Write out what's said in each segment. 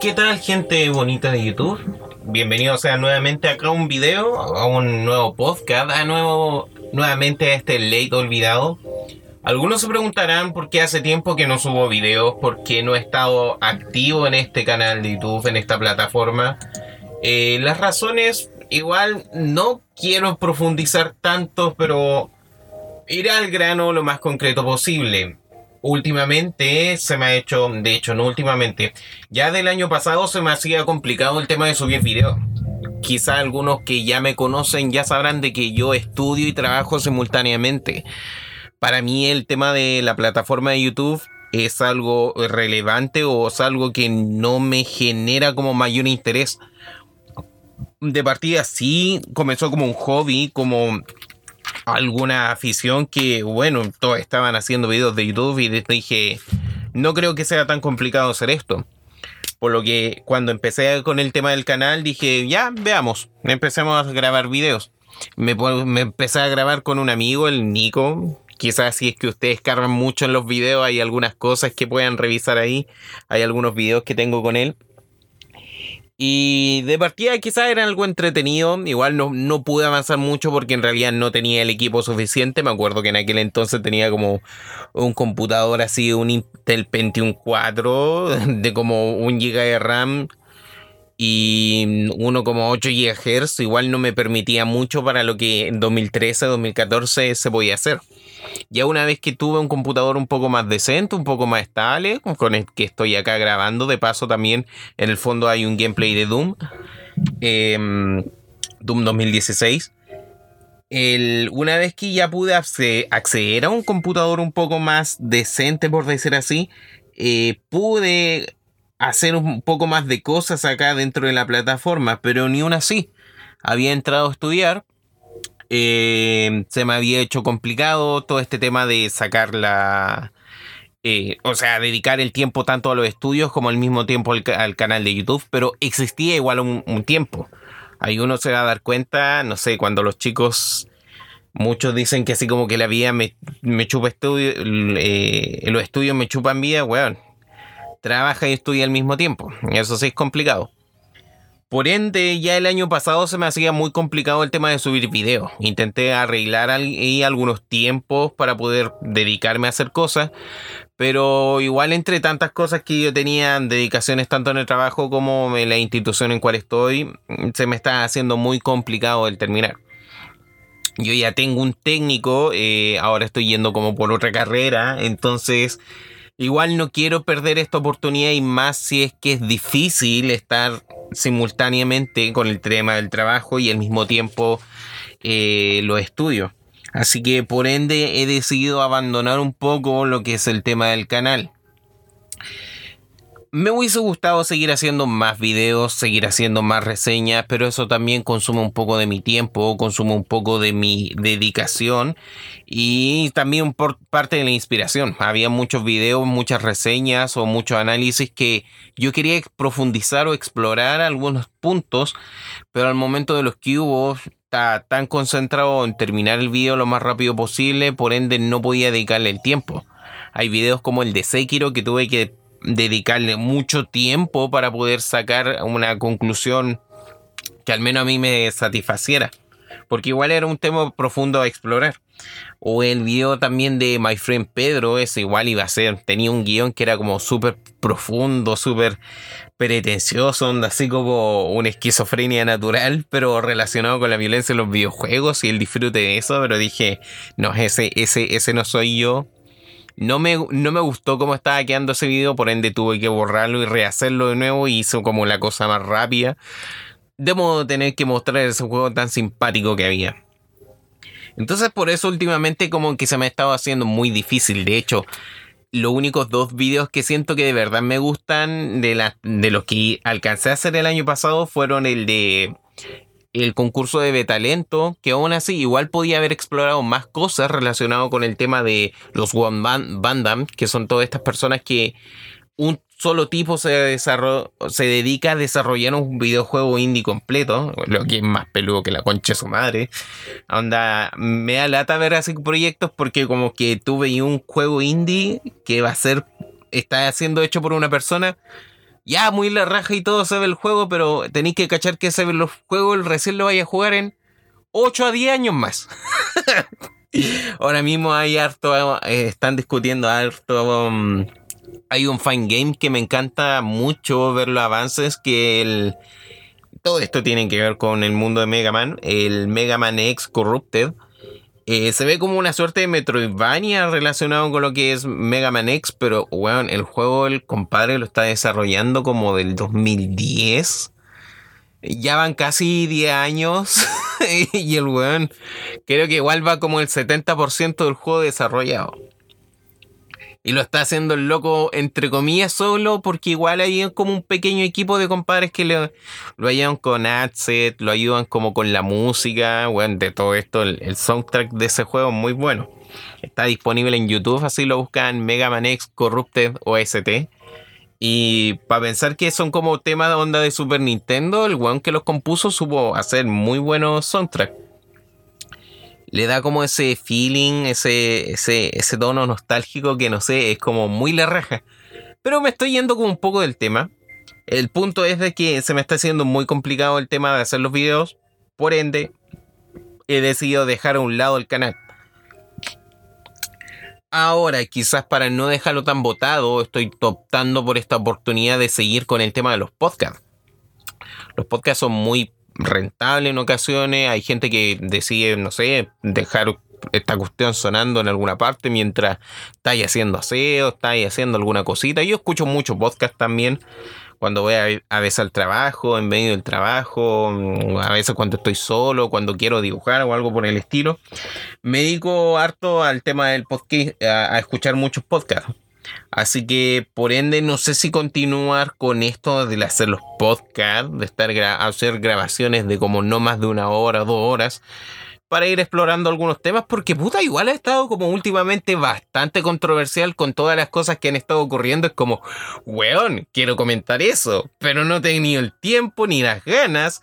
¿Qué tal gente bonita de YouTube? Bienvenidos sean nuevamente acá a un video, a un nuevo podcast, a nuevo, nuevamente a este late olvidado. Algunos se preguntarán por qué hace tiempo que no subo videos, por qué no he estado activo en este canal de YouTube, en esta plataforma. Eh, las razones, igual no quiero profundizar tanto, pero iré al grano lo más concreto posible últimamente se me ha hecho, de hecho no últimamente, ya del año pasado se me hacía complicado el tema de subir videos. Quizá algunos que ya me conocen ya sabrán de que yo estudio y trabajo simultáneamente. Para mí el tema de la plataforma de YouTube es algo relevante o es algo que no me genera como mayor interés. De partida sí comenzó como un hobby, como alguna afición que, bueno, todos estaban haciendo videos de YouTube y dije, no creo que sea tan complicado hacer esto. Por lo que cuando empecé con el tema del canal dije, ya, veamos, empecemos a grabar videos. Me, me empecé a grabar con un amigo, el Nico. Quizás si es que ustedes cargan mucho en los videos, hay algunas cosas que puedan revisar ahí. Hay algunos videos que tengo con él. Y de partida quizás era algo entretenido. Igual no, no pude avanzar mucho porque en realidad no tenía el equipo suficiente. Me acuerdo que en aquel entonces tenía como un computador así, un Intel Pentium 4 de como un GB de RAM y 1,8 GHz. Igual no me permitía mucho para lo que en 2013, 2014 se podía hacer. Ya una vez que tuve un computador un poco más decente, un poco más estable, con el que estoy acá grabando, de paso también en el fondo hay un gameplay de Doom, em, Doom 2016. una vez que ya pude acceder a un computador un poco más decente, por decir así, eh, pude hacer un poco más de cosas acá dentro de la plataforma, pero ni aún así. Había entrado a estudiar, eh, se me había hecho complicado todo este tema de sacar la... Eh, o sea, dedicar el tiempo tanto a los estudios como al mismo tiempo al, canal de YouTube, pero existía igual un, tiempo. Ahí uno se va a dar cuenta, no sé, cuando los chicos, muchos dicen que así como que la vida me, chupa estudio, eh, los estudios me chupan vida, weón. Trabaja y estudia al mismo tiempo. Eso sí es complicado. Por ende, ya el año pasado se me hacía muy complicado el tema de subir videos. Intenté arreglar algunos tiempos para poder dedicarme a hacer cosas, pero igual entre tantas cosas que yo tenía, dedicaciones tanto en el trabajo como en la institución en cual estoy, se me está haciendo muy complicado el terminar. Yo ya tengo un técnico, eh, ahora estoy yendo como por otra carrera, entonces Igual no quiero perder esta oportunidad y más si es que es difícil estar simultáneamente con el tema del trabajo y al mismo tiempo eh, los estudios. Así que por ende he decidido abandonar un poco lo que es el tema del canal me hubiese gustado seguir haciendo más videos, seguir haciendo más reseñas, pero eso también consume un poco de mi tiempo, consume un poco de mi dedicación y también por parte de la inspiración. Había muchos videos, muchas reseñas o muchos análisis que yo quería profundizar o explorar algunos puntos, pero al momento de los que hubo estaba tan concentrado en terminar el video lo más rápido posible, por ende no podía dedicarle el tiempo. Hay videos como el de Sekiro que tuve que dedicarle mucho tiempo para poder sacar una conclusión que al menos a mí me satisfaciera. Porque igual era un tema profundo a explorar. O el video también de My Friend Pedro, ese igual iba a ser. Tenía un guion que era como súper profundo, súper pretencioso, así como una esquizofrenia natural, pero relacionado con la violencia en los videojuegos y el disfrute de eso. Pero dije, no, ese, ese, ese no soy yo. No me, no me gustó cómo estaba quedando ese video, por ende tuve que borrarlo y rehacerlo de nuevo y hizo como la cosa más rápida. De modo de tener que mostrar ese juego tan simpático que había. Entonces por eso últimamente como que se me ha estado haciendo muy difícil. De hecho, los únicos dos videos que siento que de verdad me gustan de, la, de los que alcancé a hacer el año pasado fueron el de el concurso de Betalento, que aún así igual podía haber explorado más cosas relacionadas con el tema de los One Bandam, que son todas estas personas que un solo tipo se, se dedica a desarrollar un videojuego indie completo, lo que es más peludo que la concha de su madre. Onda, me da lata ver así proyectos porque como que tuve un juego indie que va a ser, está siendo hecho por una persona ya muy la raja y todo se ve el juego, pero tenéis que cachar que se ve los juegos recién lo vaya a jugar en 8 a 10 años más. Ahora mismo hay harto, eh, están discutiendo harto. Um, hay un fine game que me encanta mucho ver los avances que el todo esto tiene que ver con el mundo de Mega Man, el Mega Man X Corrupted. Eh, se ve como una suerte de Metroidvania relacionado con lo que es Mega Man X, pero bueno, el juego el compadre lo está desarrollando como del 2010. Ya van casi 10 años y el weón creo que igual va como el 70% del juego desarrollado. Y lo está haciendo el loco, entre comillas, solo, porque igual hay como un pequeño equipo de compadres que lo ayudan con adset, lo ayudan como con la música, bueno, de todo esto. El, soundtrack de ese juego es muy bueno. Está disponible en YouTube, así lo buscan Mega Man X Corrupted OST. Y para pensar que son como temas de onda de Super Nintendo, el weón que los compuso supo hacer muy buenos soundtracks le da como ese feeling, ese, ese, ese tono nostálgico que no sé, es como muy la raja. Pero me estoy yendo como un poco del tema. El punto es de que se me está haciendo muy complicado el tema de hacer los videos. Por ende, he decidido dejar a un lado el canal. Ahora, quizás para no dejarlo tan botado, estoy optando por esta oportunidad de seguir con el tema de los podcasts. Los podcasts son muy rentable en ocasiones. Hay gente que decide, no sé, dejar esta cuestión sonando en alguna parte mientras estáis haciendo aseo, estáis haciendo alguna cosita. Yo escucho mucho podcast también cuando voy a, veces al trabajo, en medio del trabajo, a veces cuando estoy solo, cuando quiero dibujar o algo por el estilo. Me dedico harto al tema del podcast, a escuchar muchos podcasts. Así que por ende no sé si continuar con esto de hacer los podcasts, de estar hacer grabaciones de como no más de una hora, dos horas, para ir explorando algunos temas, porque puta, igual ha estado como últimamente bastante controversial con todas las cosas que han estado ocurriendo. Es como, weón, quiero comentar eso, pero no he tenido el tiempo ni las ganas.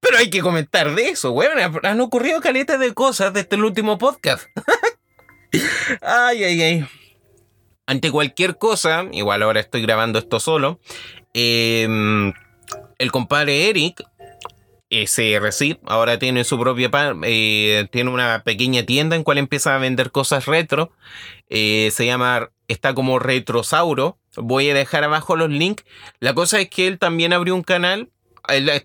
Pero hay que comentar de eso, weón. Han ocurrido caletas de cosas desde el último podcast. ay, ay, ay ante cualquier cosa, igual ahora estoy grabando esto solo, em, el compadre Eric, SRC, ahora tiene su propia, eh, tiene una pequeña tienda en cual empieza a vender cosas retro, eh, se llama, está como Retrosauro, voy a dejar abajo los links, la cosa es que él también abrió un canal,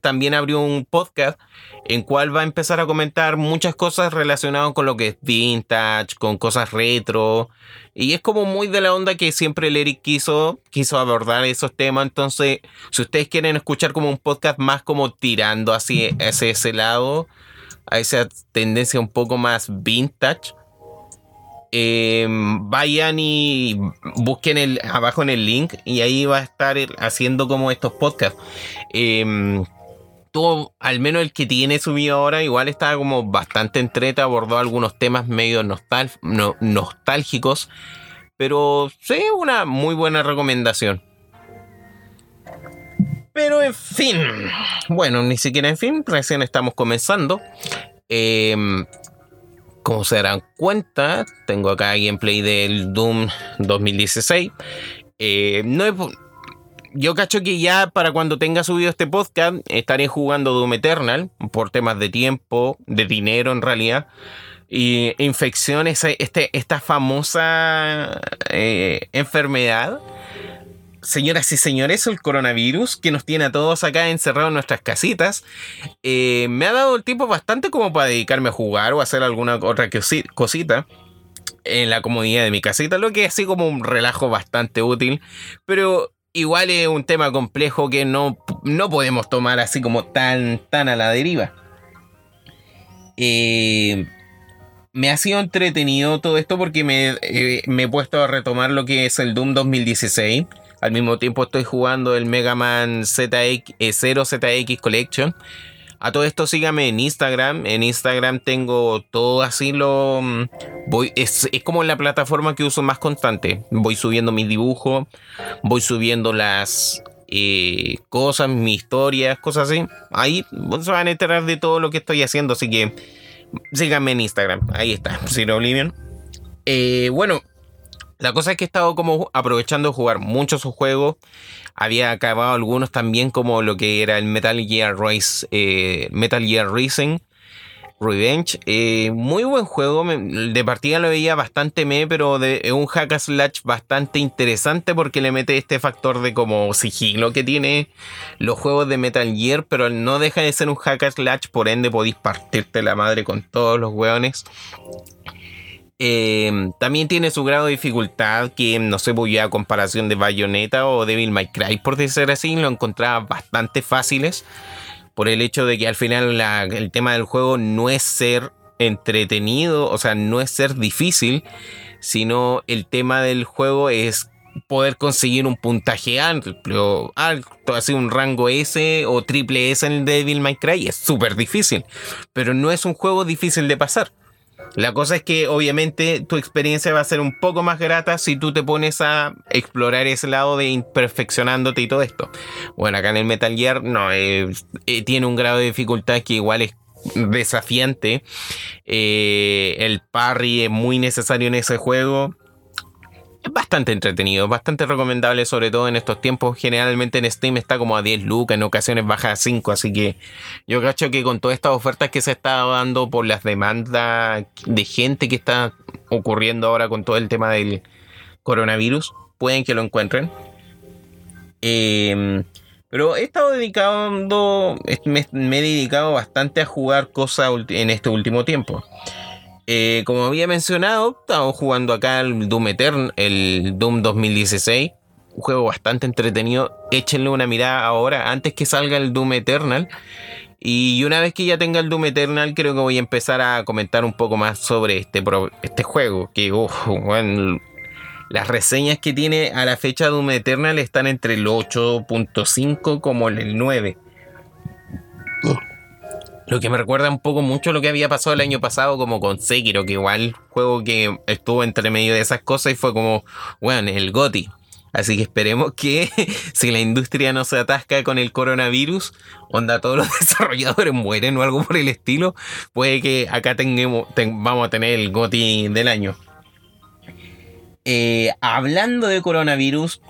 también abrió un podcast en cual va a empezar a comentar muchas cosas relacionadas con lo que es vintage, con cosas retro, y es como muy de la onda que siempre el Eric quiso, quiso abordar esos temas. Entonces, si ustedes quieren escuchar como un podcast más como tirando hacia, ese lado, a esa tendencia un poco más vintage, em, vayan y busquen abajo en el link y ahí va a estar haciendo como estos podcasts. Eh, al menos el que tiene subido ahora, igual está como bastante entreta, abordó algunos temas medio nostálgicos, pero sí, una muy buena recomendación. Pero en fin, bueno, ni siquiera en fin, recién estamos comenzando. Em, como se darán cuenta, tengo acá gameplay del Doom 2016. Eh, no, yo cacho que ya para cuando tenga subido este podcast estaré jugando Doom Eternal por temas de tiempo, de dinero en realidad. Y infecciones, este, esta famosa eh, enfermedad. Señoras y señores, el coronavirus que nos tiene a todos acá encerrados en nuestras casitas, eh, me ha dado el tiempo bastante como para dedicarme a jugar o hacer alguna otra cosita en la comodidad de mi casita, lo que es así como un relajo bastante útil. Pero igual es un tema complejo que no, no podemos tomar así como tan, tan a la deriva. Eh, me ha sido entretenido todo esto porque me, eh, me, he puesto a retomar lo que es el Doom 2016. Al mismo tiempo estoy jugando el Mega Man ZX, 0 ZX Collection. A todo esto sígame en Instagram. En Instagram tengo todo así lo... Mm, voy, es, como la plataforma que uso más constante. Voy subiendo mis dibujos, voy subiendo las eh, cosas, mis historias, cosas así. Ahí se van a enterar de todo lo que estoy haciendo. Así que síganme en Instagram. Ahí está, Sir Oblivion. Eh, bueno, La cosa es que he estado como aprovechando de jugar muchos sus juegos. Había acabado algunos también como lo que era el Metal Gear Race, eh, Metal Gear Racing Revenge. Eh, muy buen juego. De partida lo veía bastante me, pero de un hack slash bastante interesante porque le mete este factor de como sigilo que tiene los juegos de Metal Gear, pero no deja de ser un hack slash, por ende podéis partirte la madre con todos los hueones. Eh, también tiene su grado de dificultad que no sé, voy a comparación de Bayonetta o Devil May Cry, por decir así, lo encontraba bastante fáciles por el hecho de que al final el tema del juego no es ser entretenido, o sea, no es ser difícil, sino el tema del juego es poder conseguir un puntaje alto, así un rango S o triple S en el Devil May Cry, es súper difícil, pero no es un juego difícil de pasar. La cosa es que obviamente tu experiencia va a ser un poco más grata si tú te pones a explorar ese lado de imperfeccionándote y todo esto. Bueno, acá en el Metal Gear no, eh, eh, tiene un grado de dificultad que igual es desafiante. Eh, el parry es muy necesario en ese juego es bastante entretenido, bastante recomendable, sobre todo en estos tiempos. Generalmente en Steam está como a 10 lucas, en ocasiones baja a 5, así que yo cacho que con todas estas ofertas que se está dando por las demandas de gente que está ocurriendo ahora con todo el tema del coronavirus, pueden que lo encuentren. Em, pero he estado dedicando, me, me, he dedicado bastante a jugar cosas en este último tiempo. Eh, como había mencionado, estamos jugando acá el Doom Eternal, el Doom 2016. Un juego bastante entretenido. Échenle una mirada ahora, antes que salga el Doom Eternal. Y una vez que ya tenga el Doom Eternal, creo que voy a empezar a comentar un poco más sobre este, este juego. Que, las reseñas que tiene a la fecha Doom Eternal están entre el 8.5 como el 9. Lo que me recuerda un poco mucho lo que había pasado el año pasado como con Sekiro, que igual juego que estuvo entre medio de esas cosas y fue como, bueno, el GOTI. Así que esperemos que si la industria no se atasca con el coronavirus, onda todos los desarrolladores mueren o algo por el estilo, puede que acá tengamos, vamos a tener el GOTI del año. Eh, hablando de coronavirus,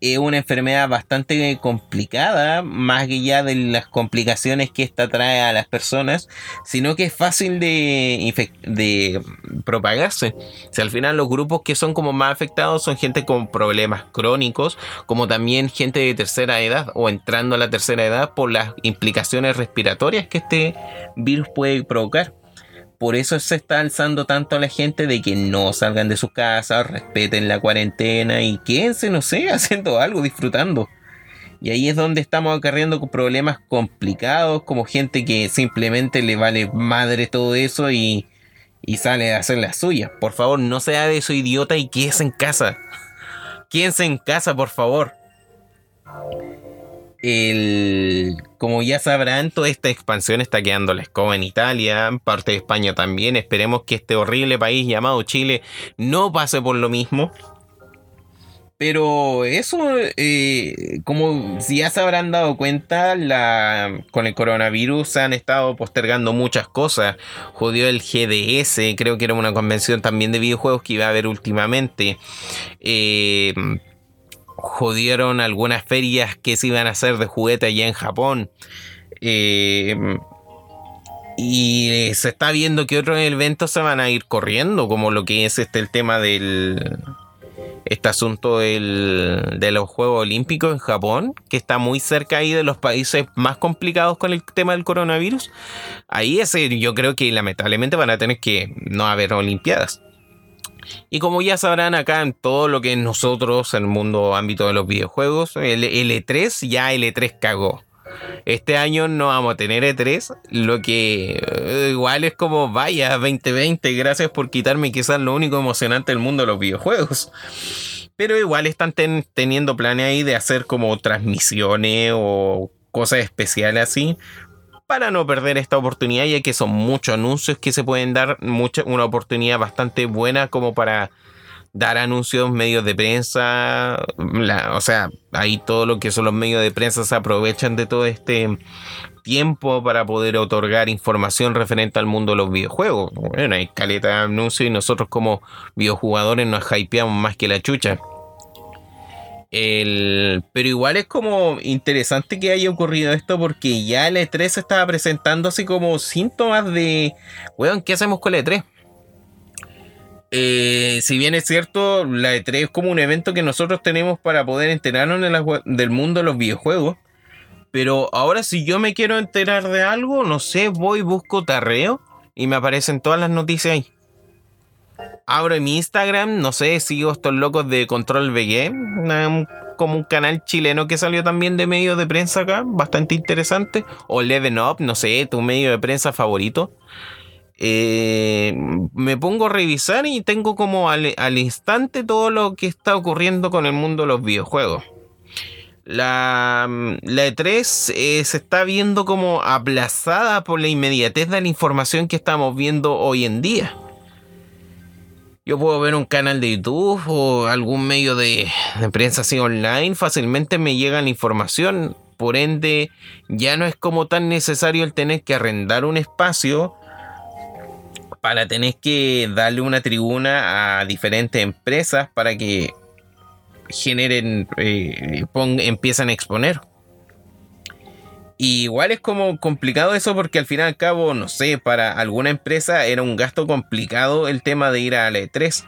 es una enfermedad bastante complicada, más que ya de las complicaciones que esta trae a las personas, sino que es fácil de, de propagarse. Si al final los grupos que son como más afectados son gente con problemas crónicos, como también gente de tercera edad o entrando a la tercera edad por las implicaciones respiratorias que este virus puede provocar. Por eso se está alzando tanto a la gente de que no salgan de sus casas, respeten la cuarentena y quédense, no sé, haciendo algo, disfrutando. Y ahí es donde estamos acarreando problemas complicados, como gente que simplemente le vale madre todo eso y, y sale a hacer la suya. Por favor, no sea de eso idiota y quédese en casa. Quédense en casa, por favor el, como ya sabrán, toda esta expansión está quedando la escoba en Italia, parte de España también. Esperemos que este horrible país llamado Chile no pase por lo mismo. Pero eso, eh, como si ya se habrán dado cuenta, con el coronavirus se han estado postergando muchas cosas. Jodió el GDS, creo que era una convención también de videojuegos que iba a haber últimamente. Eh, jodieron algunas ferias que se iban a hacer de juguete allá en Japón. Eh, y se está viendo que otros eventos se van a ir corriendo, como lo que es este el tema del este asunto del, de los Juegos Olímpicos en Japón, que está muy cerca ahí de los países más complicados con el tema del coronavirus. Ahí ese, yo creo que lamentablemente van a tener que no haber Olimpiadas. Y como ya sabrán acá en todo lo que es nosotros, el mundo ámbito de los videojuegos, el L3 ya L3 cagó. Este año no vamos a tener E3, lo que eh, igual es como, vaya, 2020, gracias por quitarme quizás lo único emocionante del mundo de los videojuegos. Pero igual están teniendo planes ahí de hacer como transmisiones o cosas especiales así, para no perder esta oportunidad, ya que son muchos anuncios que se pueden dar, mucha, una oportunidad bastante buena como para dar anuncios, medios de prensa, o sea, ahí todo lo que son los medios de prensa se aprovechan de todo este tiempo para poder otorgar información referente al mundo de los videojuegos. Bueno, hay caleta de anuncios y nosotros como videojugadores nos hypeamos más que la chucha. Pero igual es como interesante que haya ocurrido esto porque ya el E3 se estaba presentando así como síntomas de, weón, ¿qué hacemos con el E3? Eh, si bien es cierto, la E3 es como un evento que nosotros tenemos para poder enterarnos del mundo de los videojuegos. Pero ahora si yo me quiero enterar de algo, no sé, voy, busco tarreo y me aparecen todas las noticias ahí. Abro mi Instagram, no sé, sigo estos locos de Control VG, como un canal chileno que salió también de medio de prensa acá, bastante interesante. O Leven Up, no sé, tu medio de prensa favorito. Eh, me pongo a revisar y tengo como al, instante todo lo que está ocurriendo con el mundo de los videojuegos. La, la E3 eh, se está viendo como aplazada por la inmediatez de la información que estamos viendo hoy en día. Yo puedo ver un canal de YouTube o algún medio de, prensa así online, fácilmente me llega la información. Por ende, ya no es como tan necesario el tener que arrendar un espacio para tener que darle una tribuna a diferentes empresas para que generen, eh, empiezan a exponer. Igual es como complicado eso porque al fin y al cabo, no sé, para alguna empresa era un gasto complicado el tema de ir a la E3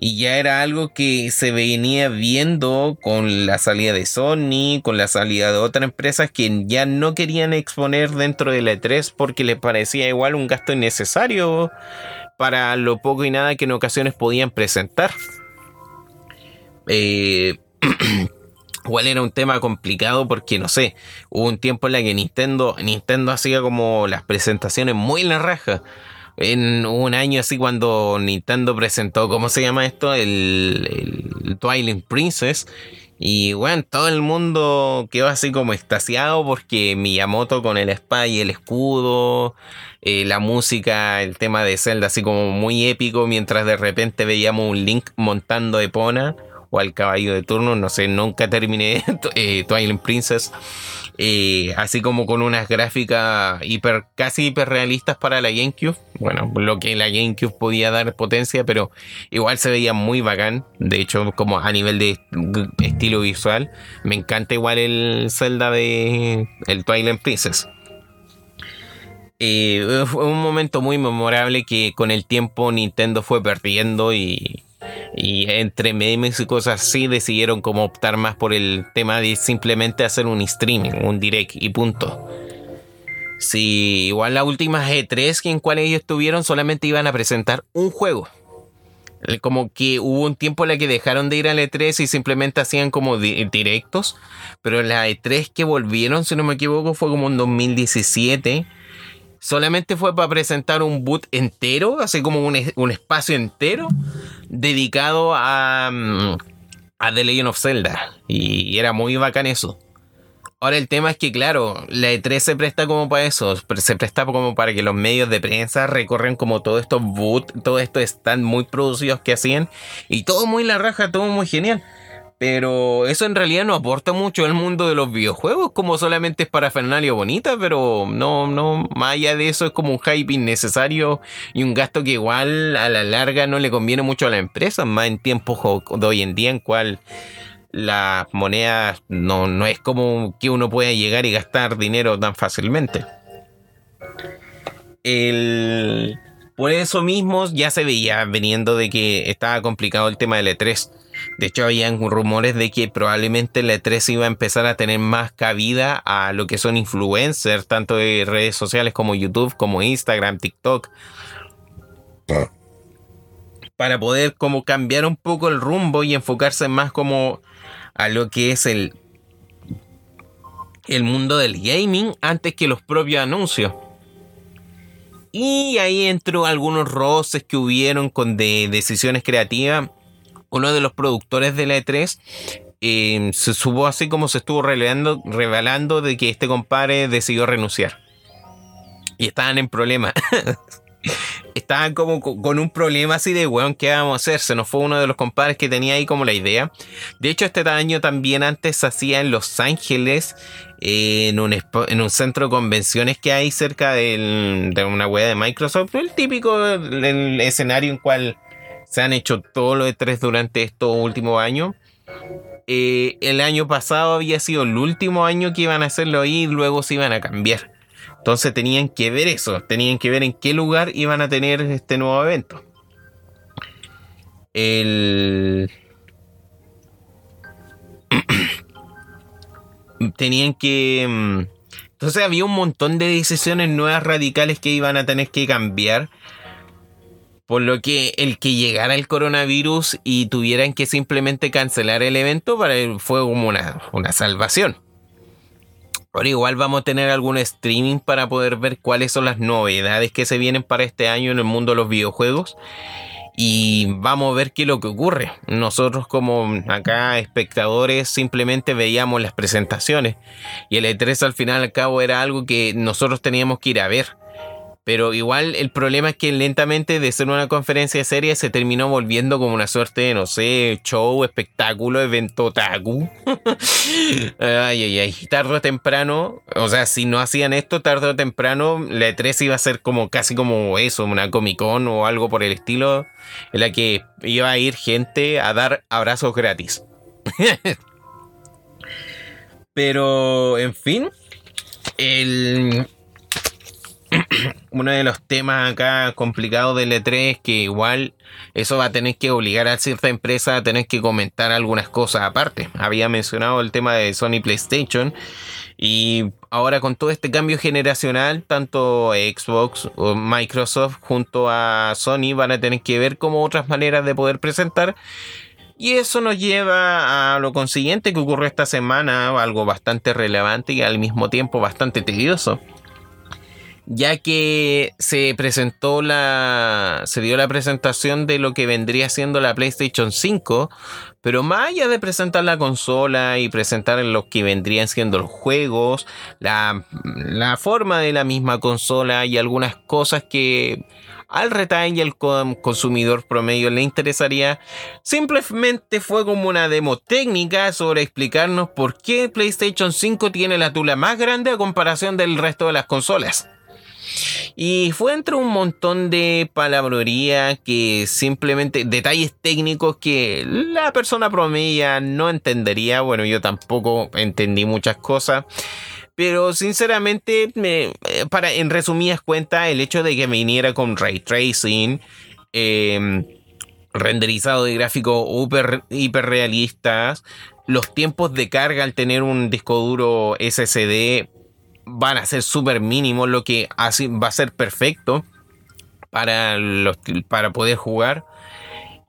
y ya era algo que se venía viendo con la salida de Sony, con la salida de otras empresas que ya no querían exponer dentro de la E3 porque les parecía igual un gasto innecesario para lo poco y nada que en ocasiones podían presentar. Eh, igual era un tema complicado porque no sé, hubo un tiempo en la que Nintendo, Nintendo hacía como las presentaciones muy en la raja en un año así cuando Nintendo presentó, ¿cómo se llama esto? El, el Twilight Princess. Y bueno, todo el mundo quedó así como extasiado porque Miyamoto con el espada y el escudo, eh, la música, el tema de Zelda así como muy épico, mientras de repente veíamos un Link montando Epona o al caballo de turno, no sé, nunca terminé eh, Twilight Princess. Eh, así como con unas gráficas hiper, casi hiperrealistas para la GameCube. Bueno, lo que la GameCube podía dar potencia, pero igual se veía muy bacán. De hecho, como a nivel de estilo visual, me encanta igual el Zelda de el Twilight Princess. Eh, fue un momento muy memorable que con el tiempo Nintendo fue perdiendo y y entre memes y cosas así decidieron como optar más por el tema de simplemente hacer un streaming, un direct y punto. Si igual las últimas E3 en cuales ellos estuvieron solamente iban a presentar un juego. Como que hubo un tiempo en la que dejaron de ir al E3 y simplemente hacían como directos. Pero la E3 que volvieron, si no me equivoco, fue como en 2017 solamente fue para presentar un boot entero, así como un, espacio entero dedicado a, mm, a The Legend of Zelda. Y, era muy bacán eso. Ahora el tema es que, claro, la E3 se presta como para eso, se presta como para que los medios de prensa recorren como todos estos boots, todo esto están muy producidos que hacían, y todo muy la raja, todo muy genial. Pero eso en realidad no aporta mucho al mundo de los videojuegos, como solamente es para Fernalia bonita, pero no, no, más allá de eso es como un hype innecesario y un gasto que igual a la larga no le conviene mucho a la empresa, más en tiempos de hoy en día en cual las monedas no, no es como que uno pueda llegar y gastar dinero tan fácilmente. El, por eso mismo ya se veía veniendo de que estaba complicado el tema del E3 de hecho, habían rumores de que probablemente la E3 iba a empezar a tener más cabida a lo que son influencers, tanto de redes sociales como YouTube, como Instagram, TikTok. Para poder como cambiar un poco el rumbo y enfocarse más como a lo que es el, el mundo del gaming antes que los propios anuncios. Y ahí entró algunos roces que hubieron con de decisiones creativas uno de los productores de la E3 em, se supo así como se estuvo revelando, revelando de que este compadre decidió renunciar. Y estaban en problemas. estaban como con un problema así de, weón, ¿qué vamos a hacer? Se nos fue uno de los compadres que tenía ahí como la idea. De hecho, este año también antes se hacía en Los Ángeles, en, un, en un centro de convenciones que hay cerca de una web de Microsoft. El típico escenario en cual se han hecho todos los E3 durante estos últimos años. Eh, el año pasado había sido el último año que iban a hacerlo ahí y luego se iban a cambiar. Entonces tenían que ver eso, tenían que ver en qué lugar iban a tener este nuevo evento. El... tenían que... Mm, entonces había un montón de decisiones nuevas radicales que iban a tener que cambiar por lo que el que llegara el coronavirus y tuvieran que simplemente cancelar el evento para él fue como una, una salvación. Ahora igual vamos a tener algún streaming para poder ver cuáles son las novedades que se vienen para este año en el mundo de los videojuegos. Y vamos a ver qué es lo que ocurre. Nosotros como acá espectadores simplemente veíamos las presentaciones. Y el E3 al final al cabo era algo que nosotros teníamos que ir a ver. Pero igual el problema es que lentamente de ser una conferencia seria se terminó volviendo como una suerte de, no sé, show, espectáculo, evento taku. ay, ay, ay. Tarde o temprano, o sea, si no hacían esto, tarde o temprano, la E3 iba a ser como casi como eso, una Comic Con o algo por el estilo, en la que iba a ir gente a dar abrazos gratis. Pero, en fin, el uno de los temas acá complicados del E3 es que igual eso va a tener que obligar a cierta empresa a tener que comentar algunas cosas aparte. Había mencionado el tema de Sony PlayStation y ahora con todo este cambio generacional, tanto Xbox o Microsoft junto a Sony van a tener que ver como otras maneras de poder presentar. Y eso nos lleva a lo consiguiente que ocurrió esta semana, algo bastante relevante y al mismo tiempo bastante tedioso ya que se presentó la se dio la presentación de lo que vendría siendo la PlayStation 5, pero más allá de presentar la consola y presentar lo que vendrían siendo los juegos, la, la forma de la misma consola y algunas cosas que al retail y al consumidor promedio le interesaría, simplemente fue como una demo técnica sobre explicarnos por qué PlayStation 5 tiene la tula más grande a comparación del resto de las consolas. Y fue entre un montón de palabrería que simplemente detalles técnicos que la persona promedia no entendería. Bueno, yo tampoco entendí muchas cosas. Pero sinceramente, me, para, en resumidas cuentas, el hecho de que me viniera con ray tracing, em, renderizado de gráficos hiper realistas, los tiempos de carga al tener un disco duro SSD van a ser súper mínimos, lo que así va a ser perfecto para, los, para poder jugar.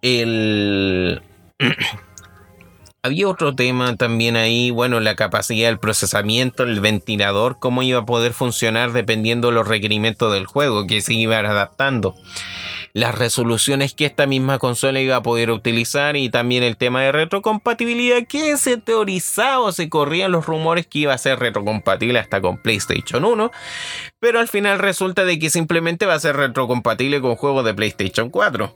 El... Había otro tema también ahí, bueno, la capacidad del procesamiento, el ventilador, cómo iba a poder funcionar dependiendo de los requerimientos del juego, que se iban adaptando las resoluciones que esta misma consola iba a poder utilizar y también el tema de retrocompatibilidad que se teorizaba o se corrían los rumores que iba a ser retrocompatible hasta con PlayStation 1, pero al final resulta de que simplemente va a ser retrocompatible con juegos de PlayStation 4.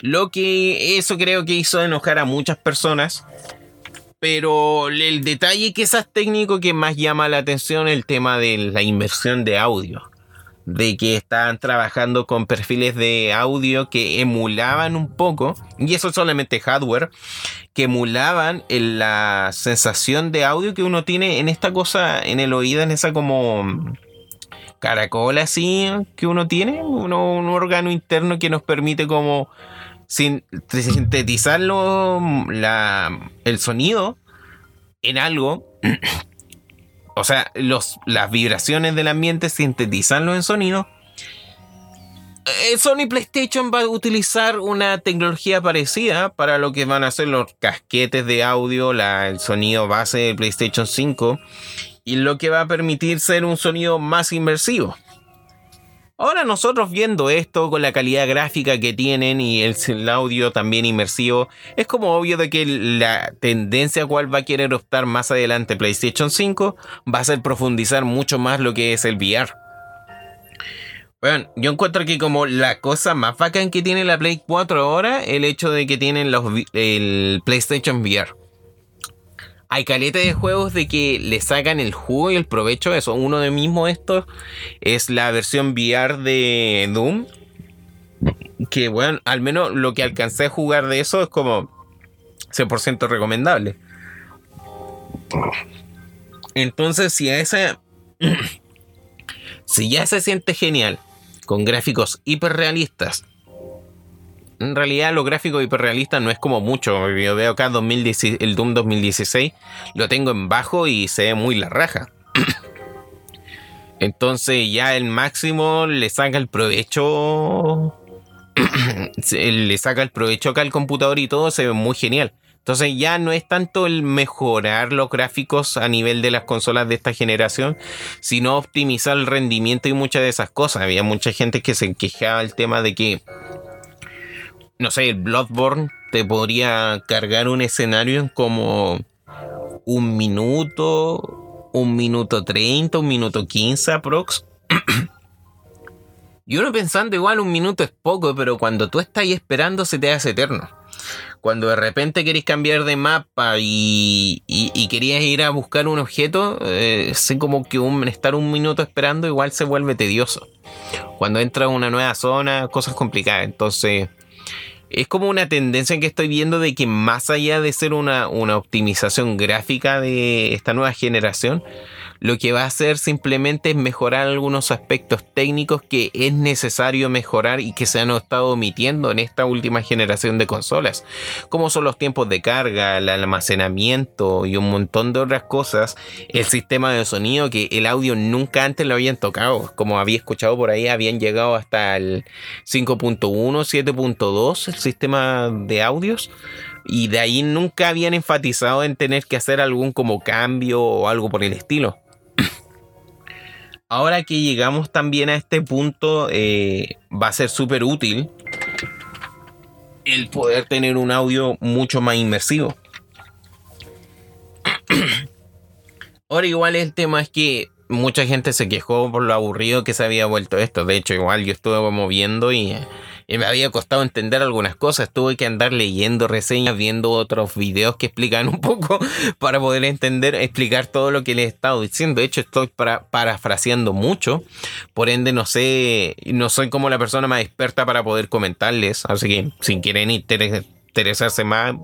Lo que eso creo que hizo enojar a muchas personas. Pero el detalle quizás técnico que más llama la atención es el tema de la inversión de audio de que estaban trabajando con perfiles de audio que emulaban un poco, y eso solamente hardware, que emulaban la sensación de audio que uno tiene en esta cosa, en el oído, en esa como caracola así que uno tiene, un órgano interno que nos permite como sintetizar el sonido en algo o sea, los, las vibraciones del ambiente sintetizarlo en sonido. Eh, Sony PlayStation va a utilizar una tecnología parecida para lo que van a ser los casquetes de audio, la, el sonido base de PlayStation 5 y lo que va a permitir ser un sonido más inmersivo. Ahora nosotros viendo esto con la calidad gráfica que tienen y el, audio también inmersivo, es como obvio de que la tendencia a cual va a querer optar más adelante PlayStation 5 va a ser profundizar mucho más lo que es el VR. Bueno, yo encuentro que como la cosa más bacán que tiene la Play 4 ahora, el hecho de que tienen los, el PlayStation VR. Hay caleta de juegos de que le sacan el jugo y el provecho eso. Uno de mismo estos es la versión VR de Doom. Que bueno, al menos lo que alcancé a jugar de eso es como 100% recomendable. Entonces, si a esa. si ya se siente genial, con gráficos hiperrealistas. En realidad, los gráficos hiperrealistas no es como mucho. Yo veo acá el Doom 2016, lo tengo en bajo y se ve muy la raja. Entonces, ya el máximo le saca el provecho. le saca el provecho acá al computador y todo se ve muy genial. Entonces ya no es tanto el mejorar los gráficos a nivel de las consolas de esta generación, sino optimizar el rendimiento y muchas de esas cosas. Había mucha gente que se quejaba del tema de que, no sé, el Bloodborne te podría cargar un escenario en como un minuto, un minuto treinta, un minuto quince aprox. y uno pensando igual un minuto es poco, pero cuando tú estás esperando se te hace eterno cuando de repente queréis cambiar de mapa y, y, querías ir a buscar un objeto, eh, sé como que un, estar un minuto esperando igual se vuelve tedioso. Cuando entra a una nueva zona, cosas complicadas. Entonces, es como una tendencia que estoy viendo de que más allá de ser una, una optimización gráfica de esta nueva generación, lo que va a hacer simplemente es mejorar algunos aspectos técnicos que es necesario mejorar y que se han estado omitiendo en esta última generación de consolas, como son los tiempos de carga, el almacenamiento y un montón de otras cosas, el sistema de sonido que el audio nunca antes lo habían tocado, como había escuchado por ahí, habían llegado hasta el 5.1, 7.2, el sistema de audios y de ahí nunca habían enfatizado en tener que hacer algún como cambio o algo por el estilo ahora que llegamos también a este punto, eh, va a ser súper útil el poder tener un audio mucho más inmersivo. Ahora igual el tema es que mucha gente se quejó por lo aburrido que se había vuelto esto. De hecho, igual yo estuve moviendo y y me había costado entender algunas cosas. Tuve que andar leyendo reseñas, viendo otros videos que explican un poco para poder entender, explicar todo lo que les he estado diciendo. De hecho, estoy para, parafraseando mucho. Por ende, no sé, no soy como la persona más experta para poder comentarles. Así que si quieren interesarse más,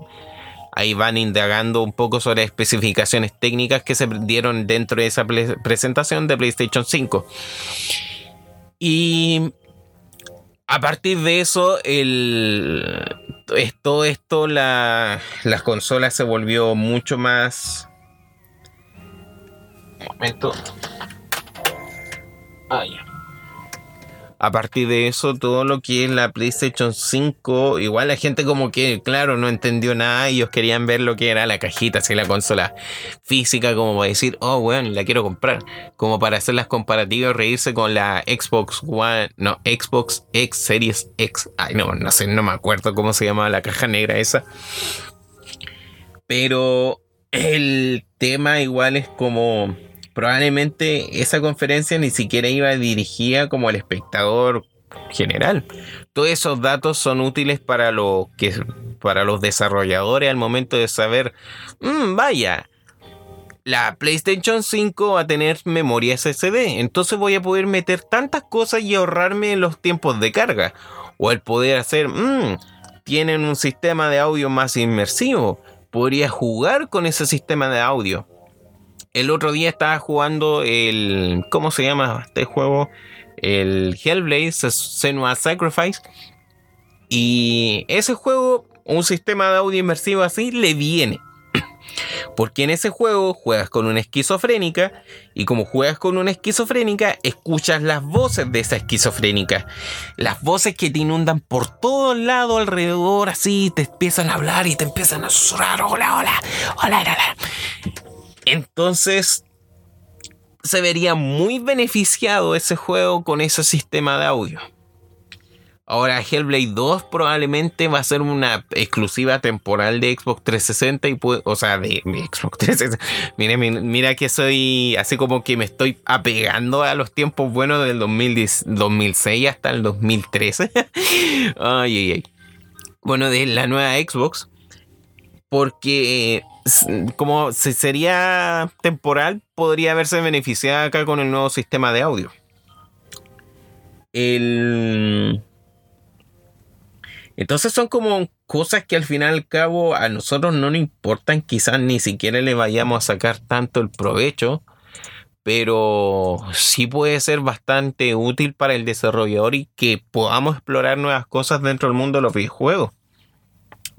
ahí van indagando un poco sobre especificaciones técnicas que se dieron dentro de esa presentación de PlayStation 5. Y a partir de eso, el, todo esto, la, las consolas se volvió mucho más... Un momento. Ah, ya a partir de eso, todo lo que es la PlayStation 5, igual la gente como que, claro, no entendió nada. Ellos querían ver lo que era la cajita, así la consola física, como para decir, oh, bueno, la quiero comprar. Como para hacer las comparativas, reírse con la Xbox One, no, Xbox X Series X. Ay, no, no sé, no me acuerdo cómo se llamaba la caja negra esa. Pero el tema igual es como probablemente esa conferencia ni siquiera iba dirigida como al espectador general. Todos esos datos son útiles para, lo que, para los desarrolladores al momento de saber, mm, vaya, la PlayStation 5 va a tener memoria SSD, entonces voy a poder meter tantas cosas y ahorrarme los tiempos de carga. O el poder hacer, mmm, tienen un sistema de audio más inmersivo, podría jugar con ese sistema de audio el otro día estaba jugando el. ¿Cómo se llama este juego? El Hellblade Senua Sacrifice. Y ese juego, un sistema de audio inmersivo así, le viene. Porque en ese juego juegas con una esquizofrénica y como juegas con una esquizofrénica, escuchas las voces de esa esquizofrénica. Las voces que te inundan por todo el lado alrededor, así, te empiezan a hablar y te empiezan a susurrar, hola, hola, hola, hola. Entonces, se vería muy beneficiado ese juego con ese sistema de audio. Ahora Hellblade 2 probablemente va a ser una exclusiva temporal de Xbox 360 y o sea, de, Xbox 360. Mira, mira que soy así como que me estoy apegando a los tiempos buenos del 2006 hasta el 2013. ay, ay, ay. Bueno, de la nueva Xbox. Porque como sería temporal, podría haberse beneficiado acá con el nuevo sistema de audio. El entonces son como cosas que al fin y al cabo a nosotros no nos importan, quizás ni siquiera le vayamos a sacar tanto el provecho, pero sí puede ser bastante útil para el desarrollador y que podamos explorar nuevas cosas dentro del mundo de los videojuegos.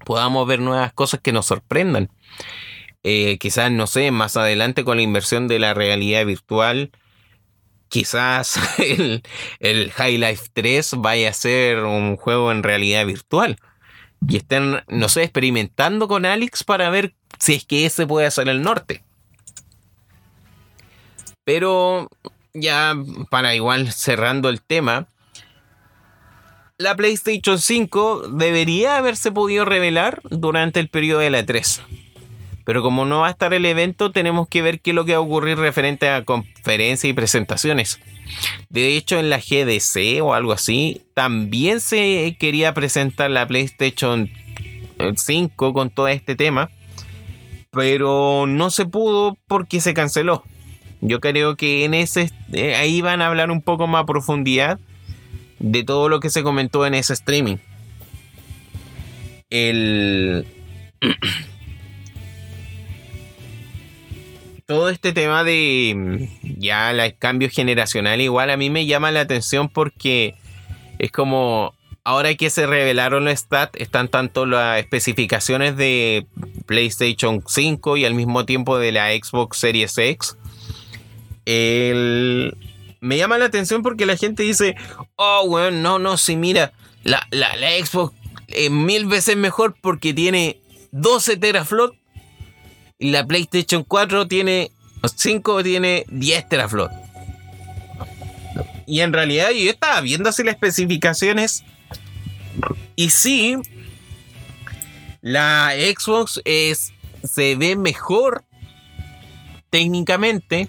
Podamos ver nuevas cosas que nos sorprendan. Eh, quizás, no sé, más adelante con la inversión de la realidad virtual, quizás el, el High Life 3 vaya a ser un juego en realidad virtual. Y estén, no sé, experimentando con Alex para ver si es que ese puede ser el norte. Pero ya para igual cerrando el tema, la PlayStation 5 debería haberse podido revelar durante el periodo de la 3. Pero como no va a estar el evento, tenemos que ver qué es lo que va a ocurrir referente a conferencias y presentaciones. De hecho, en la GDC o algo así, también se quería presentar la PlayStation 5 con todo este tema. Pero no se pudo porque se canceló. Yo creo que en ese eh, ahí van a hablar un poco más a profundidad de todo lo que se comentó en ese streaming. El todo este tema de mm, ya el cambio generacional igual a mí me llama la atención porque es como ahora que se revelaron los stats están tanto las especificaciones de PlayStation 5 y al mismo tiempo de la Xbox Series X. me llama la atención porque la gente dice, oh, bueno, no, no, sí, mira, la, la, Xbox es mil veces mejor porque tiene 12 teraflops y la PlayStation 4 tiene 5 tiene 10 teraflops. Y en realidad yo estaba viendo así las especificaciones. Y sí, la Xbox es, se ve mejor técnicamente.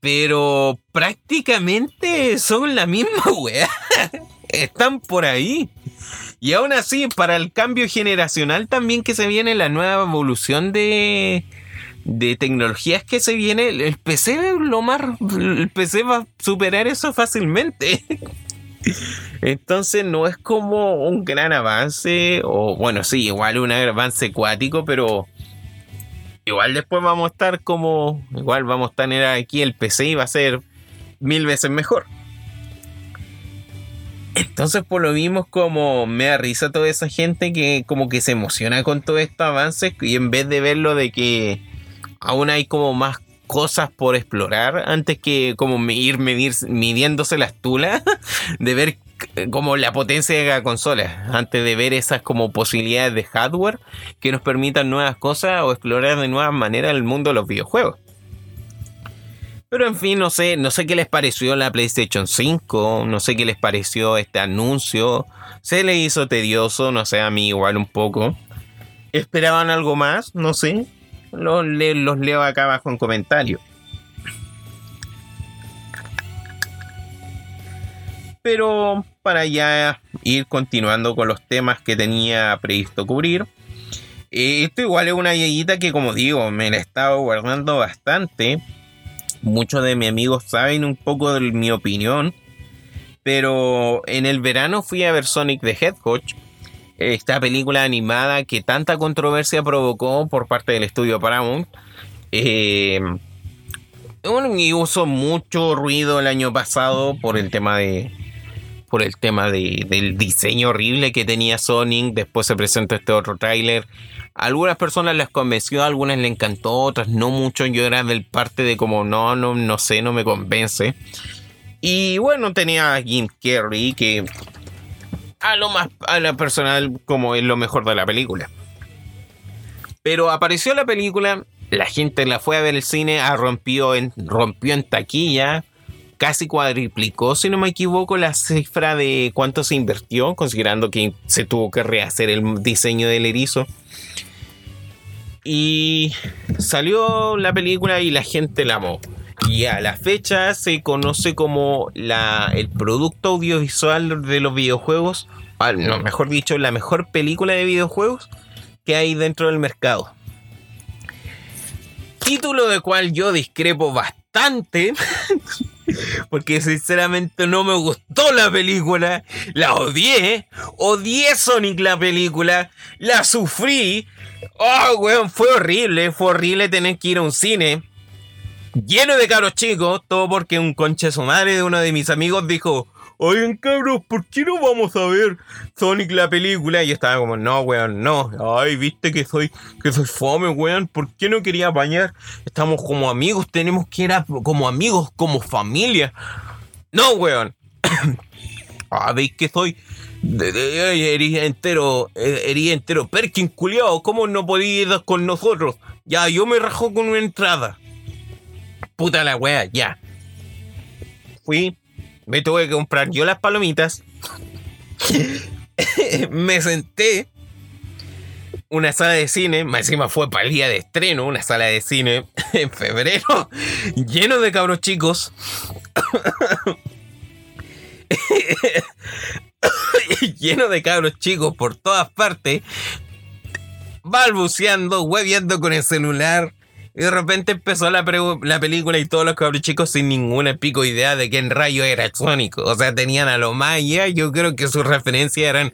Pero prácticamente son la misma wea. Están por ahí. Y aún así, para el cambio generacional también que se viene, la nueva evolución de, de tecnologías que se viene, el PC lo más el PC va a superar eso fácilmente. Entonces no es como un gran avance, o bueno, sí, igual un avance acuático, pero igual después vamos a estar como, igual vamos a tener aquí el PC y va a ser mil veces mejor. Entonces, por lo mismo, como me da risa toda esa gente que como que se emociona con todos estos avances y en vez de verlo de que aún hay como más cosas por explorar antes que como ir medir, midiéndose las tulas, de ver como la potencia de la consola, antes de ver esas como posibilidades de hardware que nos permitan nuevas cosas o explorar de nuevas maneras el mundo de los videojuegos. Pero en fin, no sé, no sé qué les pareció la PlayStation 5, no sé qué les pareció este anuncio. Se le hizo tedioso, no sé, a mí igual un poco. ¿Esperaban algo más? No sé. Los, leo acá abajo en comentarios. Pero para ya ir continuando con los temas que tenía previsto cubrir. Eh, esto igual es una yeyita que como digo, me la he estado guardando bastante muchos de mis amigos saben un poco de mi opinión. Pero en el verano fui a ver Sonic the Hedgehog, esta película animada que tanta controversia provocó por parte del estudio Paramount. Eh, y usó mucho ruido el año pasado por el tema de por el tema de, del diseño horrible que tenía Sonic. Después se presentó este otro tráiler algunas personas les convenció, algunas le encantó, otras no mucho. Yo era del parte de como no, no, no sé, no me convence. Y bueno, tenía a Jim Carrey que a lo más a la personal como es lo mejor de la película. Pero apareció la película, la gente la fue a ver el cine, ah, en, rompió en taquilla. Casi cuadriplicó, si no me equivoco, la cifra de cuánto se invirtió, considerando que se tuvo que rehacer el diseño del erizo. Y salió la película y la gente la amó. Y a la fecha se conoce como la, el producto audiovisual de los videojuegos, no, mejor dicho, la mejor película de videojuegos que hay dentro del mercado. Título de cual yo discrepo bastante. Porque sinceramente no me gustó la película. La odié. Odié Sonic la película. La sufrí. Oh, weón, fue horrible. Fue horrible tener que ir a un cine. Lleno de cabros chicos. Todo porque un conche su madre de uno de mis amigos dijo. Oigan, cabros, ¿por qué no vamos a ver Sonic la película? Y estaba como, no, weón, no. Ay, viste que soy, que soy fome, weón. ¿Por qué no quería bañar? Estamos como amigos, tenemos que ir como amigos, como familia. No, weón. ah, veis que soy. Eres entero, eres entero. Perkin, culiao, ¿cómo no podías ir con nosotros? Ya, yo me rajo con una entrada. Puta la wea, ya. Fui, me tuve que comprar yo las palomitas. me senté. Una sala de cine, más encima fue para el día de estreno, una sala de cine en febrero, lleno de cabros chicos. lleno de cabros chicos por todas partes, balbuceando, hueviando con el celular, y de repente empezó la, película y todos los cabros chicos sin ninguna pico idea de quién rayo era Sonic. O sea, tenían a lo más ya. Yo creo que sus referencias eran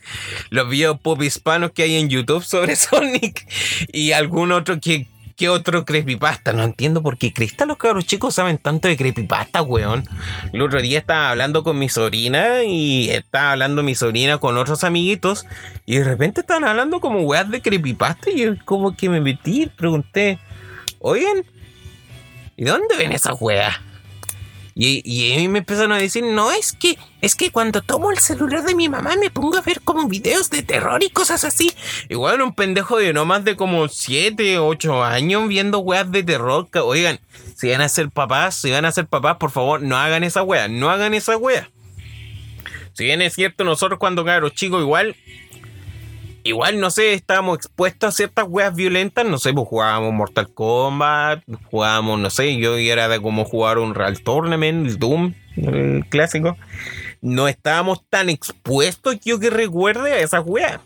los videos pop hispanos que hay en YouTube sobre Sonic y algún otro que, ¿Qué otro creepypasta? No entiendo por qué Crista los cabros chicos saben tanto de creepypasta, weón. El otro día estaba hablando con mi sobrina y estaba hablando mi sobrina con otros amiguitos y de repente estaban hablando como weas de creepypasta y yo como que me metí pregunté, oigan, ¿y dónde ven esa weas? Y, y a mí me empezaron a decir, no, es que, es que cuando tomo el celular de mi mamá me pongo a ver como videos de terror y cosas así. Igual un pendejo de no más de como 7, 8 años viendo weas de terror. Oigan, si van a ser papás, si van a ser papás, por favor, no hagan esa wea, no hagan esa wea. Si bien es cierto, nosotros cuando los chicos igual igual, no sé, estábamos expuestos a ciertas weas violentas, no sé, pues jugábamos Mortal Kombat, jugábamos, no sé, yo era de como jugar un Real Tournament, el Doom, el clásico. No estábamos tan expuestos, yo que recuerde, a esas weas.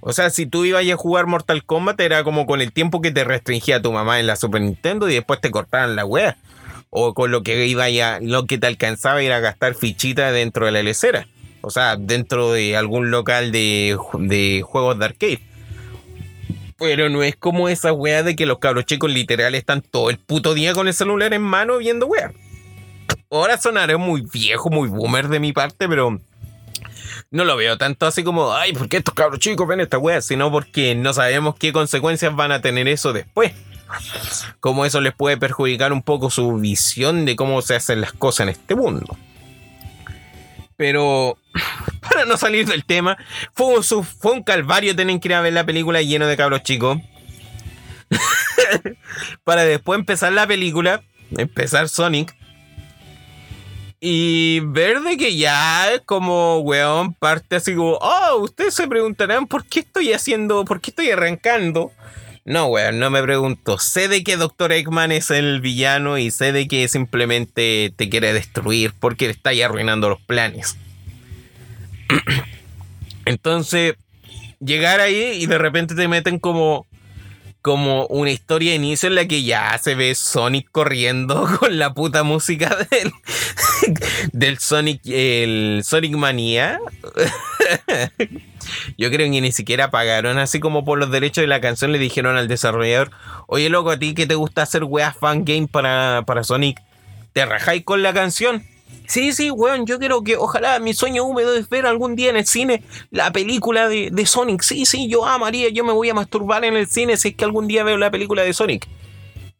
O sea, si tú ibas a jugar Mortal Kombat, era como con el tiempo que te restringía tu mamá en la Super Nintendo y después te cortaban la wea. O con lo que iba ya, lo que te alcanzaba a ir a gastar fichita dentro de la lecera. O sea, dentro de algún local de, juegos de arcade. Pero no es como esa wea de que los cabros chicos literal están todo el puto día con el celular en mano viendo wea. Ahora sonaré muy viejo, muy boomer de mi parte, pero no lo veo tanto así como, ay, ¿por qué estos cabros chicos ven esta wea? Sino porque no sabemos qué consecuencias van a tener eso después. Cómo eso les puede perjudicar un poco su visión de cómo se hacen las cosas en este mundo. Pero para no salir del tema, fue un, calvario tener que ir a ver la película lleno de cabros chicos. para después empezar la película, empezar Sonic. Y ver de que ya es como, weón, parte así como, oh, ustedes se preguntarán por qué estoy haciendo, por qué estoy arrancando. No, weón, no me pregunto. Sé de que Dr. Eggman es el villano y sé de que simplemente te quiere destruir porque le está arruinando los planes. Entonces, llegar ahí y de repente te meten como como una historia de inicio en la que ya se ve Sonic corriendo con la puta música del, del Sonic, el Sonic Manía. Yo creo que ni siquiera pagaron, así como por los derechos de la canción le dijeron al desarrollador, oye loco, a ti que te gusta hacer weas fan game para, para Sonic, ¿te rajáis con la canción? Sí, sí, weón, yo creo que ojalá mi sueño húmedo es ver algún día en el cine la película de, de Sonic. Sí, sí, yo amaría, yo me voy a masturbar en el cine si es que algún día veo la película de Sonic.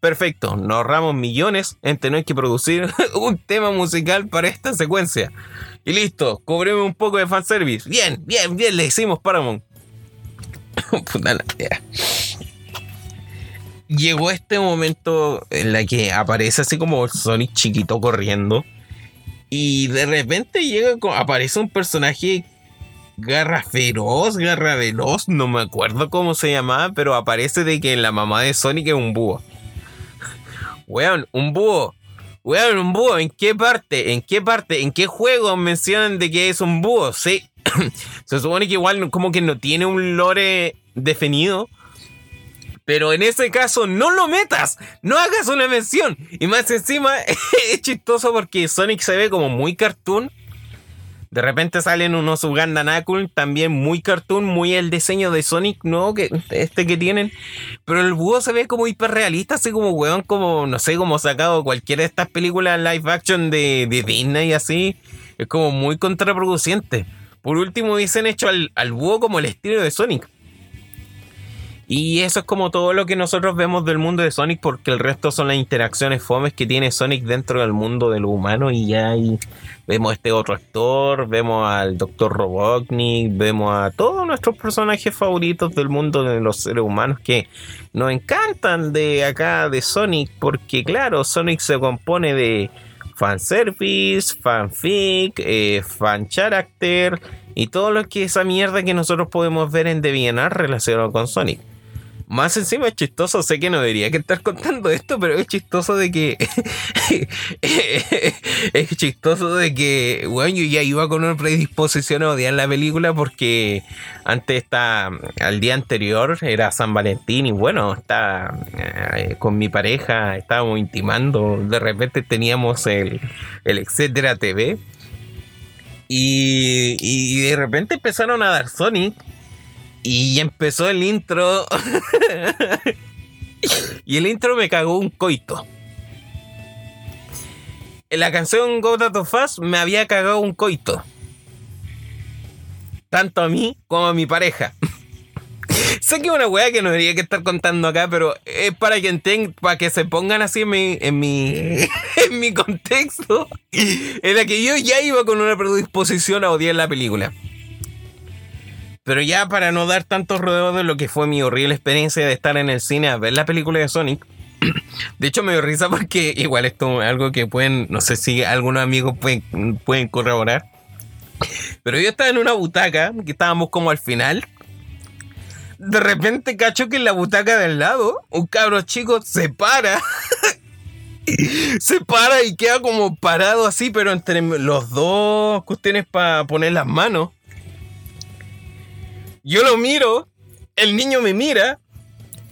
Perfecto, nos ahorramos millones en tener que producir un tema musical para esta secuencia. Y listo, cobremos un poco de fanservice. Bien, bien, bien, le hicimos Paramount. Puta la Llegó este momento en la que aparece así como Sonic chiquito corriendo. Y de repente llega, aparece un personaje Garra Feroz, Garra Veloz, no me acuerdo cómo se llamaba, pero aparece de que la mamá de Sonic es un búho. Weón, un búho. Weón, un búho. ¿En qué parte? ¿En qué parte? ¿En qué juego mencionan de que es un búho? Sí. se supone que igual como que no tiene un lore definido. Pero en ese caso, no lo metas. No hagas una mención. Y más encima, es chistoso porque Sonic se ve como muy cartoon. De repente salen unos Uganda Knuckle, también muy cartoon, muy el diseño de Sonic, ¿no? Que, este que tienen. Pero el búho se ve como hiperrealista, así como weón, como, no sé, como sacado cualquiera de estas películas live action de, Disney, así. Es como muy contraproducente. Por último, dicen hecho al, al búho como el estilo de Sonic. Y eso es como todo lo que nosotros vemos del mundo de Sonic, porque el resto son las interacciones fomes que tiene Sonic dentro del mundo de lo humano. Y ya ahí vemos a este otro actor, vemos al Dr. Robotnik, vemos a todos nuestros personajes favoritos del mundo de los seres humanos que nos encantan de acá de Sonic, porque claro, Sonic se compone de fanservice, fanfic, eh, fan character y todo lo que esa mierda que nosotros podemos ver en DeviantArt relacionado con Sonic. Más encima es chistoso, sé que no debería que estar contando esto, pero es chistoso de que. es chistoso de que, bueno, yo ya iba con una predisposición a odiar la película porque antes está. Al día anterior era San Valentín y bueno, está eh, con mi pareja, estábamos intimando. De repente teníamos el, el Etcétera TV. Y, y de repente empezaron a dar Sonic y empezó el intro. y el intro me cagó un coito. En la canción Go That Fast me había cagado un coito. Tanto a mí como a mi pareja. sé que es una weá que no debería que estar contando acá, pero es para que para que se pongan así en mi, en mi, en mi contexto. En la que yo ya iba con una predisposición a odiar la película. Pero ya para no dar tantos rodeos de lo que fue mi horrible experiencia de estar en el cine a ver la película de Sonic. De hecho me dio risa porque igual esto es algo que pueden, no sé si algunos amigos pueden, pueden corroborar. Pero yo estaba en una butaca, que estábamos como al final. De repente cacho que en la butaca del lado, un cabro chico se para. se para y queda como parado así, pero entre los dos cuestiones para poner las manos. Yo lo miro, el niño me mira,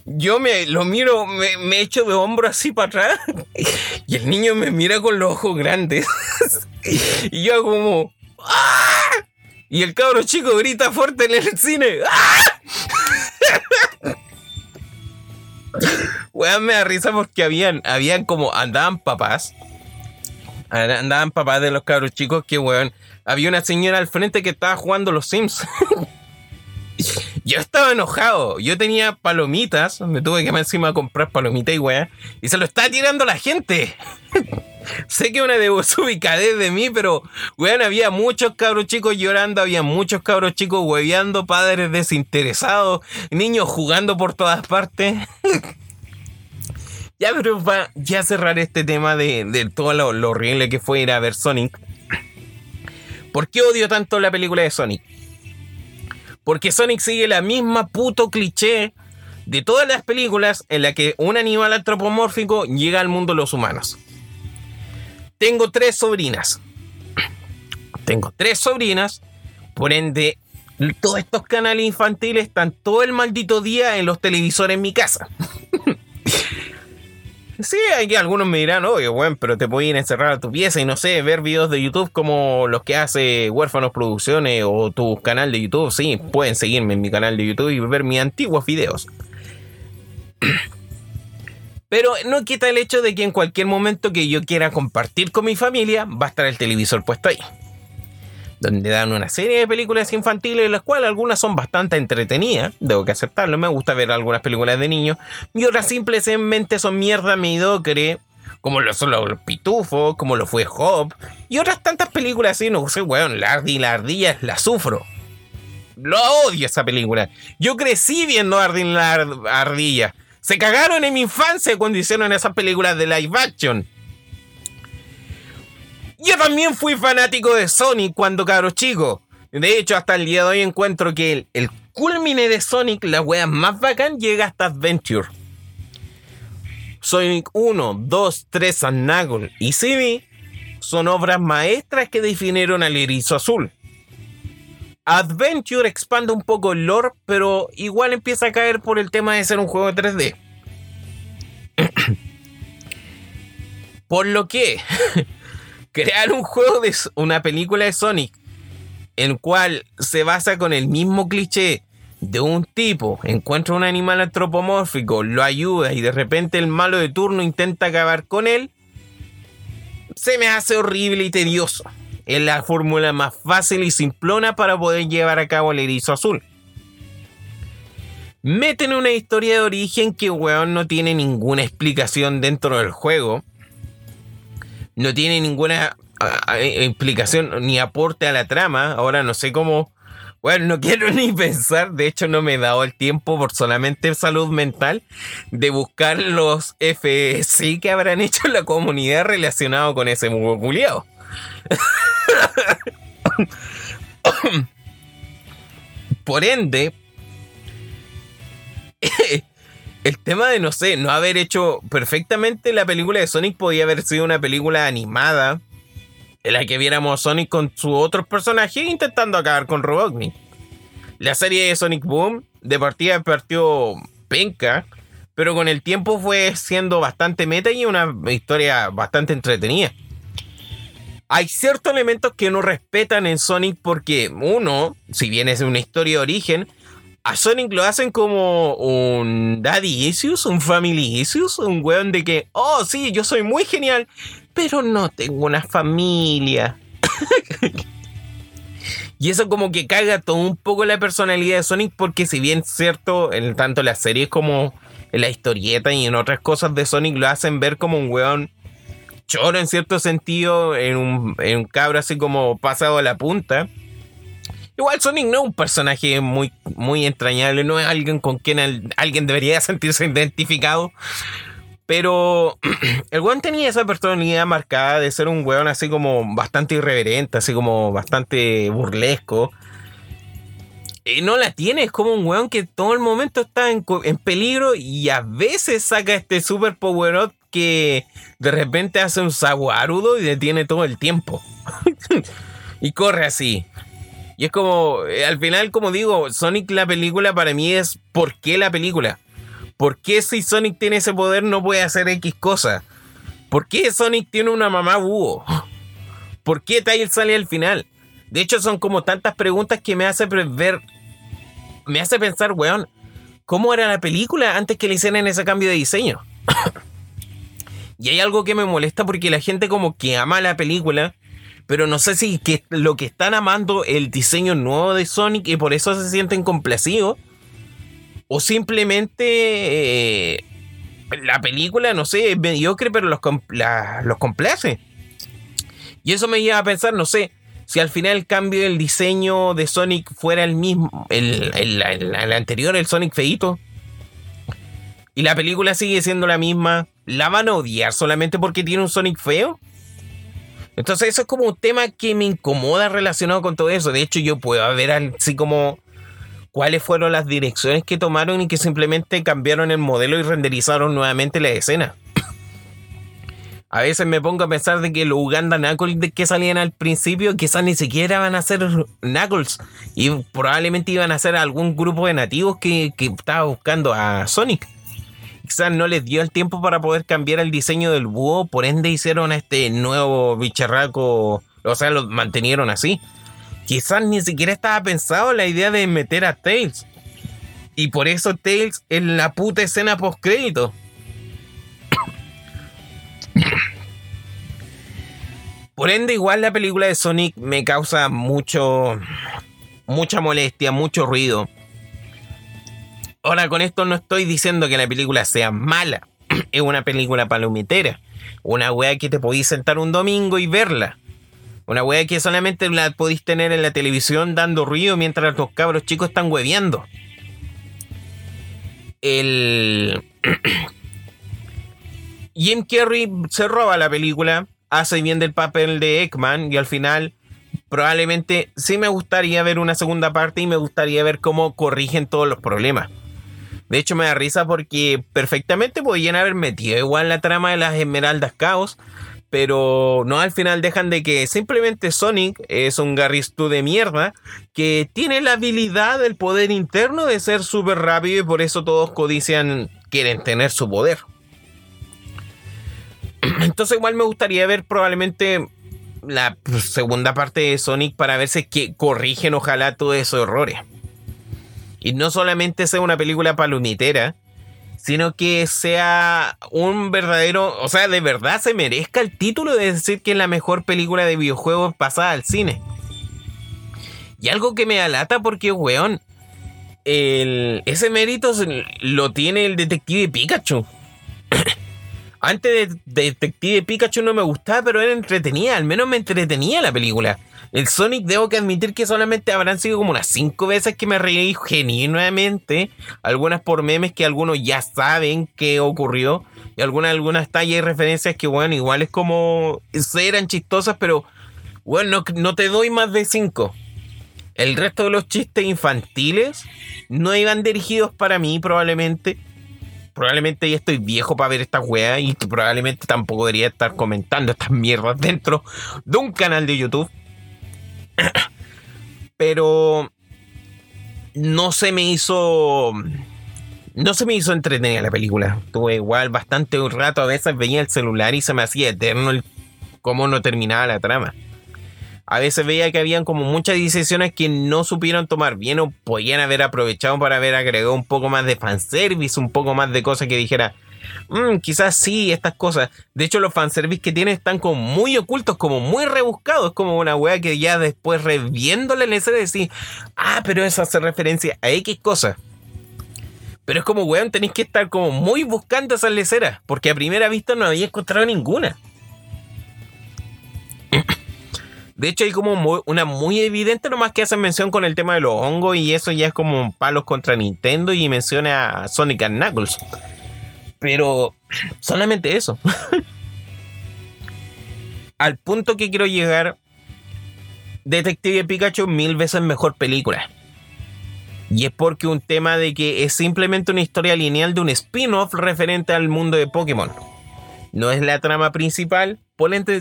yo me lo miro, me, echo de hombro así para atrás y el niño me mira con los ojos grandes y yo como ¡Ah! y el cabro chico grita fuerte en el cine ¡Ah! Weón, me da risa porque habían, habían como andaban papás andaban papás de los cabros chicos que weón había una señora al frente que estaba jugando los Sims yo estaba enojado. Yo tenía palomitas. Me tuve que encima comprar palomitas y weá. Y se lo está tirando la gente. sé que una de ubicadez de mí, pero weón, había muchos cabros chicos llorando, había muchos cabros chicos hueveando, padres desinteresados, niños jugando por todas partes. ya, pero para ya cerrar este tema de, todo lo, lo horrible que fue ir a ver Sonic. ¿Por qué odio tanto la película de Sonic? Porque Sonic sigue la misma puto cliché de todas las películas en la que un animal antropomórfico llega al mundo de los humanos. Tengo tres sobrinas. Tengo tres sobrinas. Por ende, todos estos canales infantiles están todo el maldito día en los televisores en mi casa. Sí, hay algunos me dirán, oye, bueno, pero te pueden encerrar a tu pieza y no sé, ver videos de YouTube como los que hace Huérfanos Producciones o tu canal de YouTube. Sí, pueden seguirme en mi canal de YouTube y ver mis antiguos videos. Pero no quita el hecho de que en cualquier momento que yo quiera compartir con mi familia, va a estar el televisor puesto ahí donde dan una serie de películas infantiles, las cuales algunas son bastante entretenidas, debo que aceptarlo, me gusta ver algunas películas de niños, y otras simplemente son mierda mediocre, como lo son los pitufos, como lo fue Hop, y otras tantas películas así, no sé, weón, la, la ardilla la sufro. Lo odio esa película. Yo crecí viendo Ardin la ardilla. Se cagaron en mi infancia cuando hicieron esas películas de live action. Yo también fui fanático de Sonic cuando cabro chico. De hecho, hasta el día de hoy encuentro que el, culmine de Sonic, la wea más bacán, llega hasta Adventure. Sonic 1, 2, 3, Knuckles y CD son obras maestras que definieron al erizo azul. Adventure expande un poco el lore, pero igual empieza a caer por el tema de ser un juego de 3D. por lo que crear un juego de una película de Sonic, el cual se basa con el mismo cliché de un tipo, encuentra un animal antropomórfico, lo ayuda y de repente el malo de turno intenta acabar con él, se me hace horrible y tedioso. Es la fórmula más fácil y simplona para poder llevar a cabo el erizo azul. Meten una historia de origen que, weón, no tiene ninguna explicación dentro del juego. No tiene ninguna explicación ni aporte a la trama. Ahora no sé cómo bueno, no quiero ni pensar, de hecho no me he dado el tiempo por solamente salud mental de buscar los FSI que habrán hecho la comunidad relacionado con ese mugo por ende, el tema de, no sé, no haber hecho perfectamente la película de Sonic podía haber sido una película animada en la que viéramos a Sonic con sus otros personajes intentando acabar con Robotnik. La serie de Sonic Boom de partida partió penca, pero con el tiempo fue siendo bastante meta y una historia bastante entretenida. Hay ciertos elementos que no respetan en Sonic porque, uno, si bien es una historia de origen, a Sonic lo hacen como un daddy issues, un family issues, un weón de que, oh sí, yo soy muy genial, pero no tengo una familia. y eso como que caga todo un poco la personalidad de Sonic porque si bien cierto, en tanto las series como en la historieta y en otras cosas de Sonic lo hacen ver como un weón choro en cierto sentido, en un, en un cabro así como pasado a la punta. Igual Sonic no es un personaje muy, muy entrañable, no es alguien con quien alguien debería sentirse identificado. Pero el weón tenía esa personalidad marcada de ser un weón así como bastante irreverente, así como bastante burlesco. Y no la tiene, es como un weón que todo el momento está en, peligro y a veces saca este super power up que de repente hace un saguarudo y detiene todo el tiempo. y corre así. Y es como, eh, al final, como digo, Sonic la película para mí es ¿por qué la película? ¿Por qué si Sonic tiene ese poder no puede hacer X cosa? ¿Por qué Sonic tiene una mamá búho? ¿Por qué Tails sale al final? De hecho, son como tantas preguntas que me hace ver. Me hace pensar, weón, ¿cómo era la película antes que le hicieran ese cambio de diseño? y hay algo que me molesta porque la gente como que ama la película, pero no sé si que lo que están amando el diseño nuevo de Sonic y por eso se sienten complacidos o simplemente eh, la película, no sé, es mediocre, pero los, los complace. Y eso me lleva a pensar, no sé, si al final el cambio del diseño de Sonic fuera el mismo, el, el, anterior, el Sonic feito, y la película sigue siendo la misma, ¿la van a odiar solamente porque tiene un Sonic feo? Entonces eso es como un tema que me incomoda relacionado con todo eso. De hecho, yo puedo ver así como cuáles fueron las direcciones que tomaron y que simplemente cambiaron el modelo y renderizaron nuevamente la escena. A veces me pongo a pensar de que los Uganda Knuckles que salían al principio quizás ni siquiera van a ser Knuckles y probablemente iban a ser algún grupo de nativos que, que estaba buscando a Sonic. Quizás no les dio el tiempo para poder cambiar el diseño del búho, por ende hicieron este nuevo bicharraco, o sea, lo mantenieron así quizás ni siquiera estaba pensado la idea de meter a Tails. Y por eso Tails en la puta escena post crédito. Por ende, igual la película de Sonic me causa mucho. mucha molestia, mucho ruido. Ahora, con esto no estoy diciendo que la película sea mala. es una película palomitera. Una wea que te podís sentar un domingo y verla. Una wea que solamente la podéis tener en la televisión dando ruido mientras los cabros chicos están hueveando. El. Jim Carrey se roba la película. hace bien del papel de Ekman y al final probablemente sí me gustaría ver una segunda parte y me gustaría ver cómo corrigen todos los problemas. De hecho me da risa porque perfectamente podían haber metido igual la trama de las Esmeraldas Caos, pero no al final dejan de que simplemente Sonic es un Garristu de mierda que tiene la habilidad, el poder interno de ser súper rápido y por eso todos codician, quieren tener su poder. Entonces igual me gustaría ver probablemente la segunda parte de Sonic para ver si que corrigen ojalá todos esos errores. Y no solamente sea una película palomitera, sino que sea un verdadero, o sea, de verdad se merezca el título de decir que es la mejor película de videojuegos pasada al cine. Y algo que me alata porque, weón, ese mérito lo tiene el detective Pikachu. Antes de, Detective Pikachu no me gustaba, pero era entretenida, al menos me entretenía la película. El Sonic debo que admitir que solamente habrán sido como unas 5 veces que me reí genuinamente. Algunas por memes que algunos ya saben que ocurrió. Y algunas, algunas tallas y referencias que, bueno, igual es como... eran chistosas, pero... Bueno, no, no te doy más de 5. El resto de los chistes infantiles no iban dirigidos para mí probablemente probablemente ya estoy viejo para ver esta weas y probablemente tampoco debería estar comentando estas mierdas dentro de un canal de YouTube. Pero no se me hizo. No se me hizo entretenida la película. Tuve igual bastante un rato. A veces veía el celular y se me hacía eterno el cómo no terminaba la trama a veces veía que habían como muchas decisiones que no supieron tomar bien o podían haber aprovechado para haber agregado un poco más de fanservice, un poco más de cosas que dijera, mm, quizás sí, estas cosas. De hecho, los fanservice que tienen están como muy ocultos, como muy rebuscados, como una wea que ya después reviéndole en ese decir, ah, pero eso hace referencia a X cosas. Pero es como, weón, tenéis que estar como muy buscando esas leceras, porque a primera vista no había encontrado ninguna. De hecho, hay como una muy evidente nomás que hacen mención con el tema de los hongos y eso ya es como palos contra Nintendo y menciona a Sonic and Knuckles. Pero solamente eso. Al punto que quiero llegar, Detective Pikachu mil veces mejor película. Y es porque un tema de que es simplemente una historia lineal de un spin-off referente al mundo de Pokémon. No es la trama principal,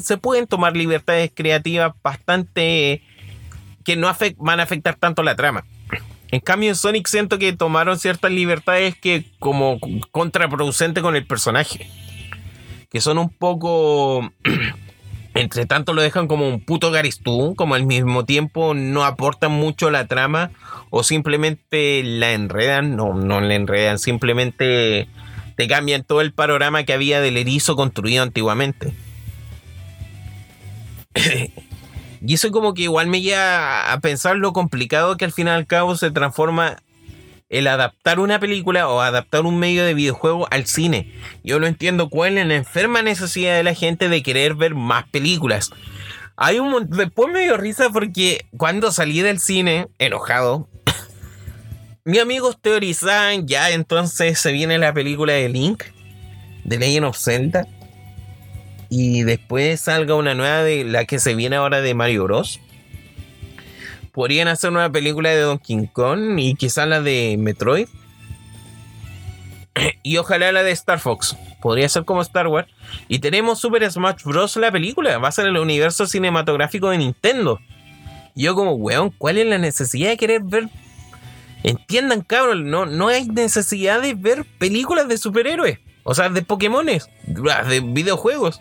se pueden tomar libertades creativas bastante que no van a afectar tanto la trama. En cambio, en Sonic siento que tomaron ciertas libertades que como contraproducente con el personaje. Que son un poco... entre tanto lo dejan como un puto Garistú, como al mismo tiempo no aportan mucho la trama o simplemente la enredan, no, no la enredan, simplemente te cambian todo el panorama que había del erizo construido antiguamente. y eso como que igual me lleva a pensar lo complicado que al fin y al cabo se transforma el adaptar una película o adaptar un medio de videojuego al cine. Yo no entiendo cuál es la enferma necesidad de la gente de querer ver más películas. Hay un después me dio risa porque cuando salí del cine enojado, mis amigos teorizaban ya entonces se viene la película de Link de Legend of Zelda y después salga una nueva de la que se viene ahora de Mario Bros. Podrían hacer una película de Donkey Kong y quizás la de Metroid. Y ojalá la de Star Fox. Podría ser como Star Wars. Y tenemos Super Smash Bros. la película. Va a ser el universo cinematográfico de Nintendo. Yo como, weón, ¿cuál es la necesidad de querer ver? Entiendan, cabrón, no, no hay necesidad de ver películas de superhéroes. O sea, de Pokémones, de videojuegos.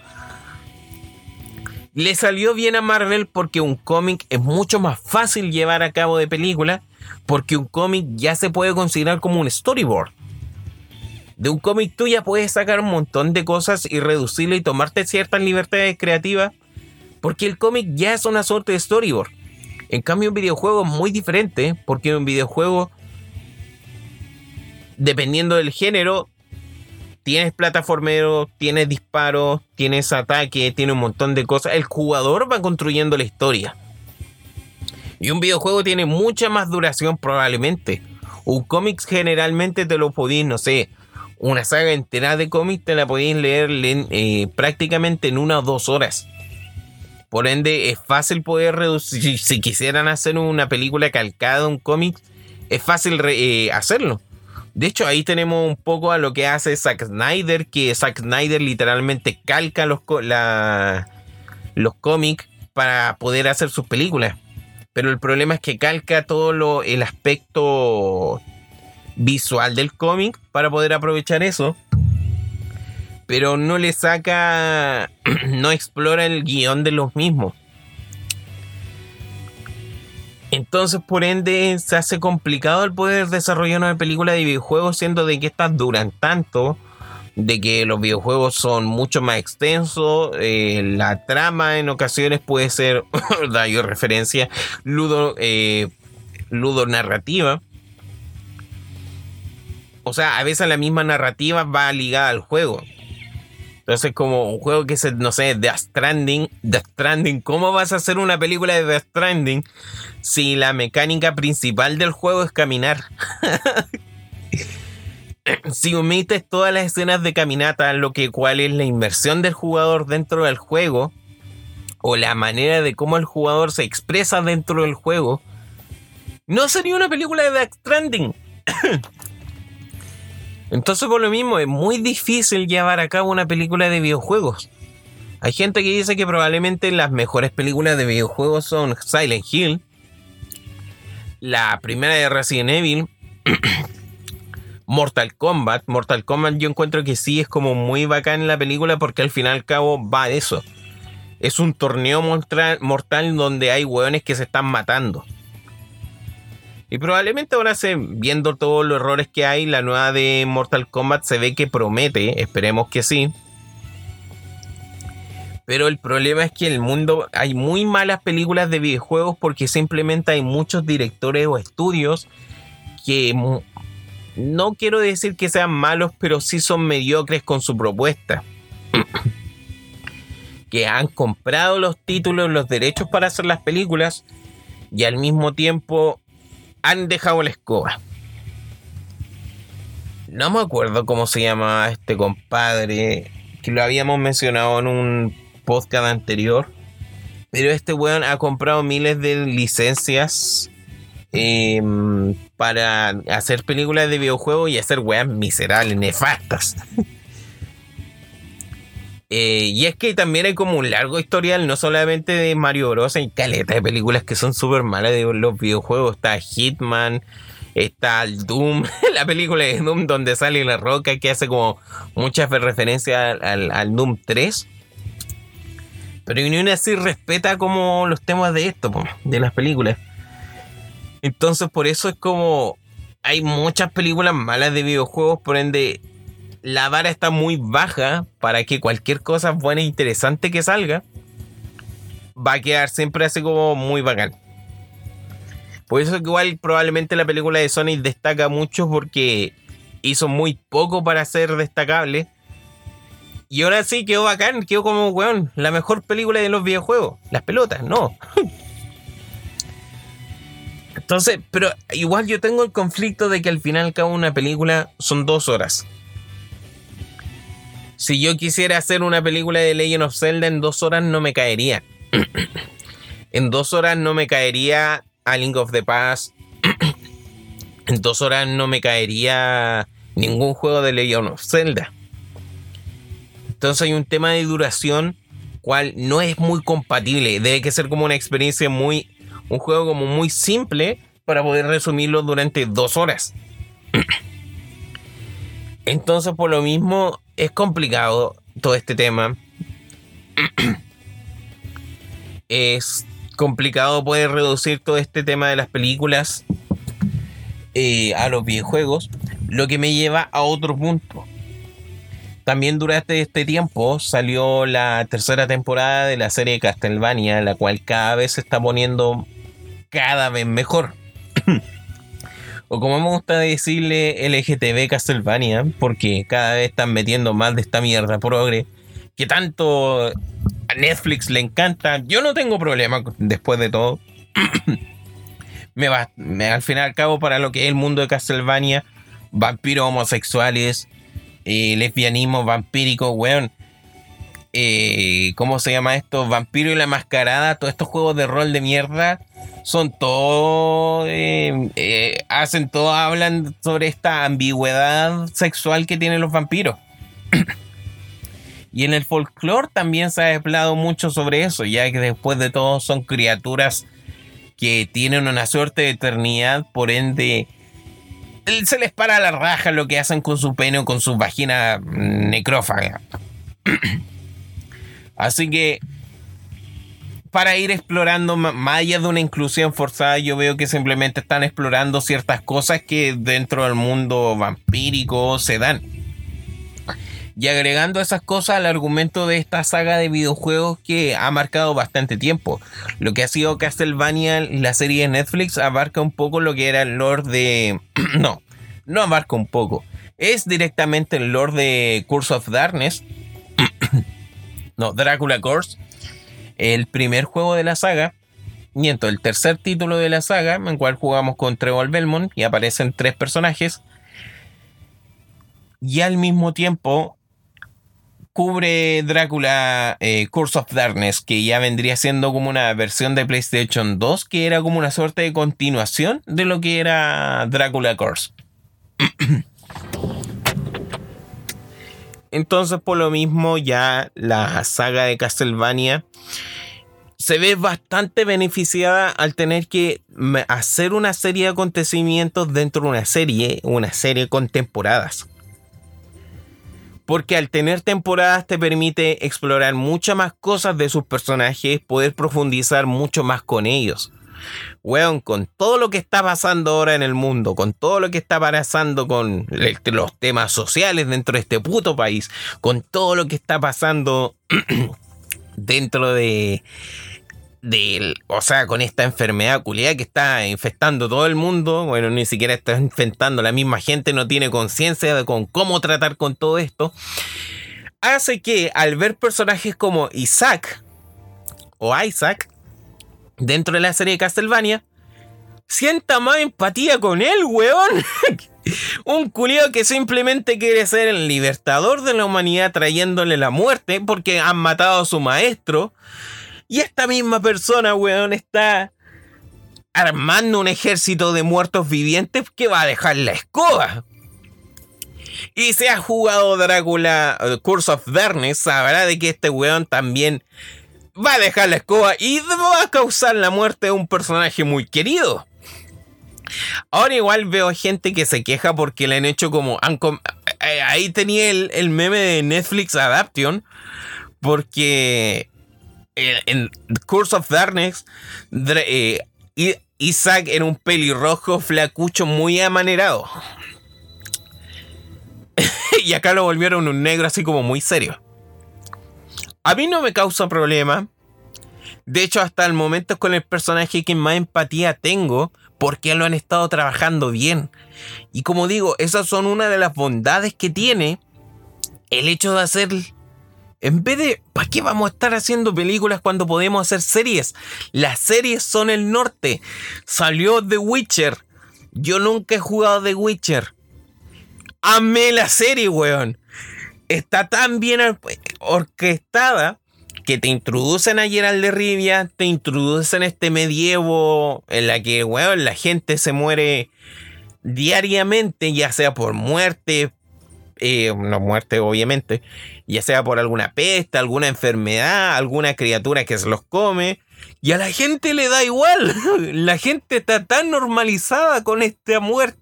Le salió bien a Marvel porque un cómic es mucho más fácil llevar a cabo de película, porque un cómic ya se puede considerar como un storyboard. De un cómic tú ya puedes sacar un montón de cosas y reducirlo y tomarte ciertas libertades creativas, porque el cómic ya es una suerte de storyboard. En cambio, un videojuego es muy diferente, porque un videojuego, dependiendo del género, tienes plataformero, tienes disparos, tienes ataque, tiene un montón de cosas. El jugador va construyendo la historia. Y un videojuego tiene mucha más duración probablemente. Un cómic generalmente te lo podéis, no sé, una saga entera de cómics te la podéis leer eh, prácticamente en una o dos horas. Por ende, es fácil poder reducir. Si quisieran hacer una película calcada un cómic, es fácil eh, hacerlo. De hecho, ahí tenemos un poco a lo que hace Zack Snyder, que Zack Snyder literalmente calca los, los cómics para poder hacer sus películas. Pero el problema es que calca todo lo, el aspecto visual del cómic para poder aprovechar eso. Pero no le saca, no explora el guion de los mismos. Entonces, por ende, se hace complicado el poder desarrollar una película de videojuegos, siendo de que estas duran tanto, de que los videojuegos son mucho más extensos, eh, la trama en ocasiones puede ser, da yo referencia, ludo, eh, ludo narrativa. O sea, a veces la misma narrativa va ligada al juego. Entonces, como un juego que se, no sé, Death Stranding, Death Stranding, ¿cómo vas a hacer una película de Death Stranding si la mecánica principal del juego es caminar? si omites todas las escenas de caminata, lo que cual es la inversión del jugador dentro del juego, o la manera de cómo el jugador se expresa dentro del juego, no sería una película de Death Stranding. Entonces, por lo mismo, es muy difícil llevar a cabo una película de videojuegos. Hay gente que dice que probablemente las mejores películas de videojuegos son Silent Hill, la primera de Resident Evil, Mortal Kombat. Mortal Kombat yo encuentro que sí es como muy bacán la película porque al final al cabo va de eso. Es un torneo mortal, mortal donde hay hueones que se están matando. Y probablemente ahora se, viendo todos los errores que hay, la nueva de Mortal Kombat se ve que promete, esperemos que sí. Pero el problema es que en el mundo hay muy malas películas de videojuegos porque simplemente hay muchos directores o estudios que no quiero decir que sean malos, pero sí son mediocres con su propuesta. que han comprado los títulos, los derechos para hacer las películas y al mismo tiempo han dejado la escoba. No me acuerdo cómo se llama este compadre, que lo habíamos mencionado en un podcast anterior. Pero este weón ha comprado miles de licencias em, para hacer películas de videojuegos y hacer weas miserables, nefastas. Eh, y es que también hay como un largo historial, no solamente de Mario Bros. Hay caleta de películas que son súper malas de los videojuegos. Está Hitman, está el Doom, la película de Doom donde sale la roca que hace como muchas referencias al, Doom 3. Pero ni una así respeta como los temas de esto, de las películas. Entonces por eso es como hay muchas películas malas de videojuegos, por ende la vara está muy baja para que cualquier cosa buena e interesante que salga va a quedar siempre así como muy bacán. Por eso igual probablemente la película de Sonic destaca mucho porque hizo muy poco para ser destacable. Y ahora sí quedó bacán, quedó como, weón, la mejor película de los videojuegos. Las pelotas, no. Entonces, pero igual yo tengo el conflicto de que al final cada una película son dos horas. Si yo quisiera hacer una película de Legend of Zelda en dos horas no me caería. en dos horas no me caería A Link of the Past. en dos horas no me caería ningún juego de Legend of Zelda. Entonces hay un tema de duración cual no es muy compatible. Debe que ser como una experiencia muy... Un juego como muy simple para poder resumirlo durante dos horas. Entonces por lo mismo es complicado todo este tema. es complicado poder reducir todo este tema de las películas eh, a los videojuegos, lo que me lleva a otro punto. También durante este tiempo salió la tercera temporada de la serie Castlevania, la cual cada vez se está poniendo cada vez mejor. o como me gusta decirle LGTB Castlevania, porque cada vez están metiendo más de esta mierda progre, que tanto a Netflix le encanta. Yo no tengo problema después de todo. me va, al final al cabo, para lo que es el mundo de Castlevania, vampiros homosexuales, eh, lesbianismo vampírico, weón. Eh, ¿cómo se llama esto? Vampiro y la Mascarada, todos estos juegos de rol de mierda, son todo, eh, eh, hacen todo, hablan sobre esta ambigüedad sexual que tienen los vampiros. y en el folclore también se ha hablado mucho sobre eso, ya que después de todo son criaturas que tienen una suerte de eternidad, por ende se les para la raja lo que hacen con su pene o con su vagina necrófaga. Así que para ir explorando más allá de una inclusión forzada, yo veo que simplemente están explorando ciertas cosas que dentro del mundo vampírico se dan. Y agregando esas cosas al argumento de esta saga de videojuegos que ha marcado bastante tiempo. Lo que ha sido Castlevania, la serie de Netflix, abarca un poco lo que era el lore de... no, no abarca un poco. Es directamente el lore de Curse of Darkness. no, Drácula Curse. El primer juego de la saga. Miento, el tercer título de la saga, en el cual jugamos con Trevor Belmont y aparecen tres personajes. Y al mismo tiempo cubre Drácula eh, Curse of Darkness, que ya vendría siendo como una versión de PlayStation 2, que era como una suerte de continuación de lo que era Drácula Curse. Entonces, por lo mismo, ya la saga de Castlevania se ve bastante beneficiada al tener que hacer una serie de acontecimientos dentro de una serie, una serie con temporadas. Porque al tener temporadas te permite explorar muchas más cosas de sus personajes, poder profundizar mucho más con ellos. Weón, con todo lo que está pasando ahora en el mundo, con todo lo que está pasando con los temas sociales dentro de este puto país, con todo lo que está pasando dentro de, o sea, con esta enfermedad culiada que está infectando todo el mundo, bueno, ni siquiera está infectando la misma gente, no tiene conciencia de con cómo tratar con todo esto, hace que al ver personajes como Isaac o Isaac dentro de la serie de Castlevania, sienta más empatía con él, weón. Un culiado que simplemente quiere ser el libertador de la humanidad trayéndole la muerte porque han matado a su maestro y esta misma persona, weón, está armando un ejército de muertos vivientes que va a dejar la escoba. Y se ha jugado Drácula uh, Curse of Darkness, sabrá de que este weón también va a dejar la escoba y va a causar la muerte de un personaje muy querido. Ahora igual veo gente que se queja porque le han hecho como... Eh, ahí tenía el, el meme de Netflix Adaption. Porque en Curse of Darkness, eh, Isaac era un pelirrojo flacucho muy amanerado. y acá lo volvieron un negro así como muy serio. A mí no me causa problema. De hecho, hasta el momento es con el personaje que más empatía tengo, porque lo han estado trabajando bien. Y como digo, esas son una de las bondades que tiene el hecho de hacer en vez de, ¿para qué vamos a estar haciendo películas cuando podemos hacer series? Las series son el norte. Salió The Witcher. Yo nunca he jugado The Witcher. Amé la serie, weón. Está tan bien orquestada que te introducen a Gerald de Rivia, te introducen este medievo en la que, la gente se muere diariamente, ya sea por muerte, eh, no muerte obviamente, ya sea por alguna peste, alguna enfermedad, alguna criatura que se los come. Y a la gente le da igual. La gente está tan normalizada con esta muerte,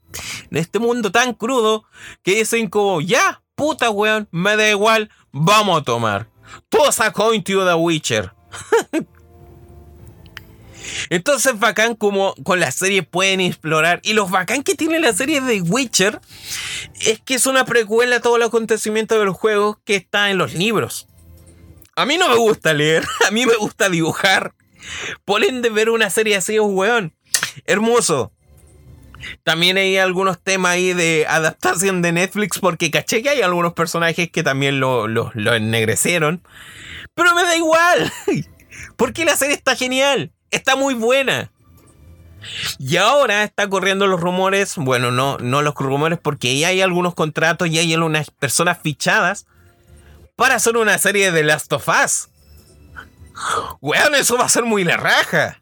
en este mundo tan crudo, que dicen como, ya, puta weón, me da igual, vamos a tomar. Todos a coin to the Witcher. Entonces, bacán como con la serie pueden explorar. Y lo bacán que tiene la serie de Witcher es que es una precuela a todo el acontecimiento de los juegos que está en los libros. A mí no me gusta leer, a mí me gusta dibujar. Por ende, ver una serie así es weón. Hermoso. También hay algunos temas ahí de adaptación de Netflix porque caché que hay algunos personajes que también lo, lo, ennegrecieron. Pero me da igual. Porque la serie está genial está muy buena. Y ahora está corriendo los rumores, bueno, no, no los rumores porque hay algunos contratos y hay algunas personas fichadas para hacer una serie de Last of Us. Weón, eso va a ser muy la raja.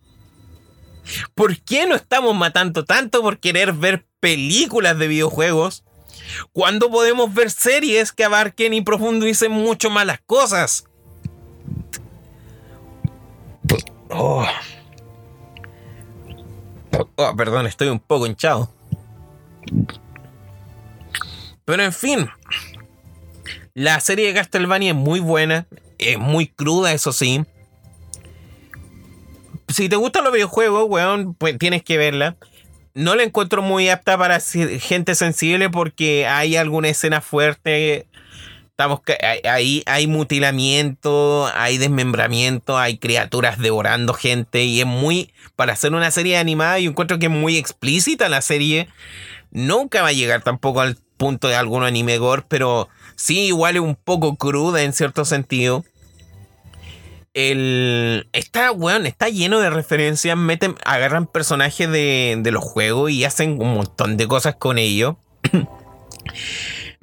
¿Por qué no estamos matando tanto por querer ver películas de videojuegos cuando podemos ver series que abarquen y profundicen mucho más las cosas? Oh. oh. perdón, estoy un poco hinchado. Pero en fin, la serie de Castlevania es muy buena, es muy cruda, eso sí si te gustan los videojuegos, weón, pues tienes que verla. No la encuentro muy apta para gente sensible porque hay alguna escena fuerte. Estamos ahí hay mutilamiento, hay desmembramiento, hay criaturas devorando gente y es muy para hacer una serie animada yo encuentro que es muy explícita la serie. Nunca va a llegar tampoco al punto de algún anime gore, pero sí igual es un poco cruda en cierto sentido el está está lleno de referencias, meten, agarran personajes de, de los juegos y hacen un montón de cosas con ellos.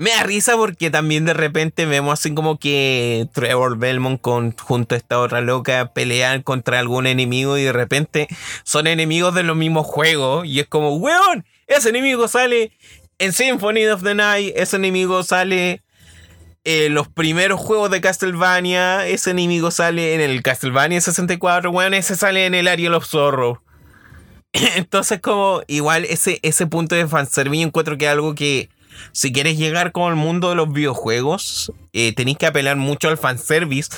Me da risa porque también de repente vemos así como que Trevor Belmont con, junto a esta otra loca pelean contra algún enemigo y de repente son enemigos de los mismos juegos y es como, weón, ese enemigo sale en Symphony of the Night, ese enemigo sale eh, los primeros juegos de Castlevania, ese enemigo sale en el Castlevania 64, bueno, ese sale en el Ariel of Zorro. Entonces, como igual ese, ese punto de fanservice encuentro que es algo que si quieres llegar con el mundo de los videojuegos, eh, tenéis que apelar mucho al fanservice.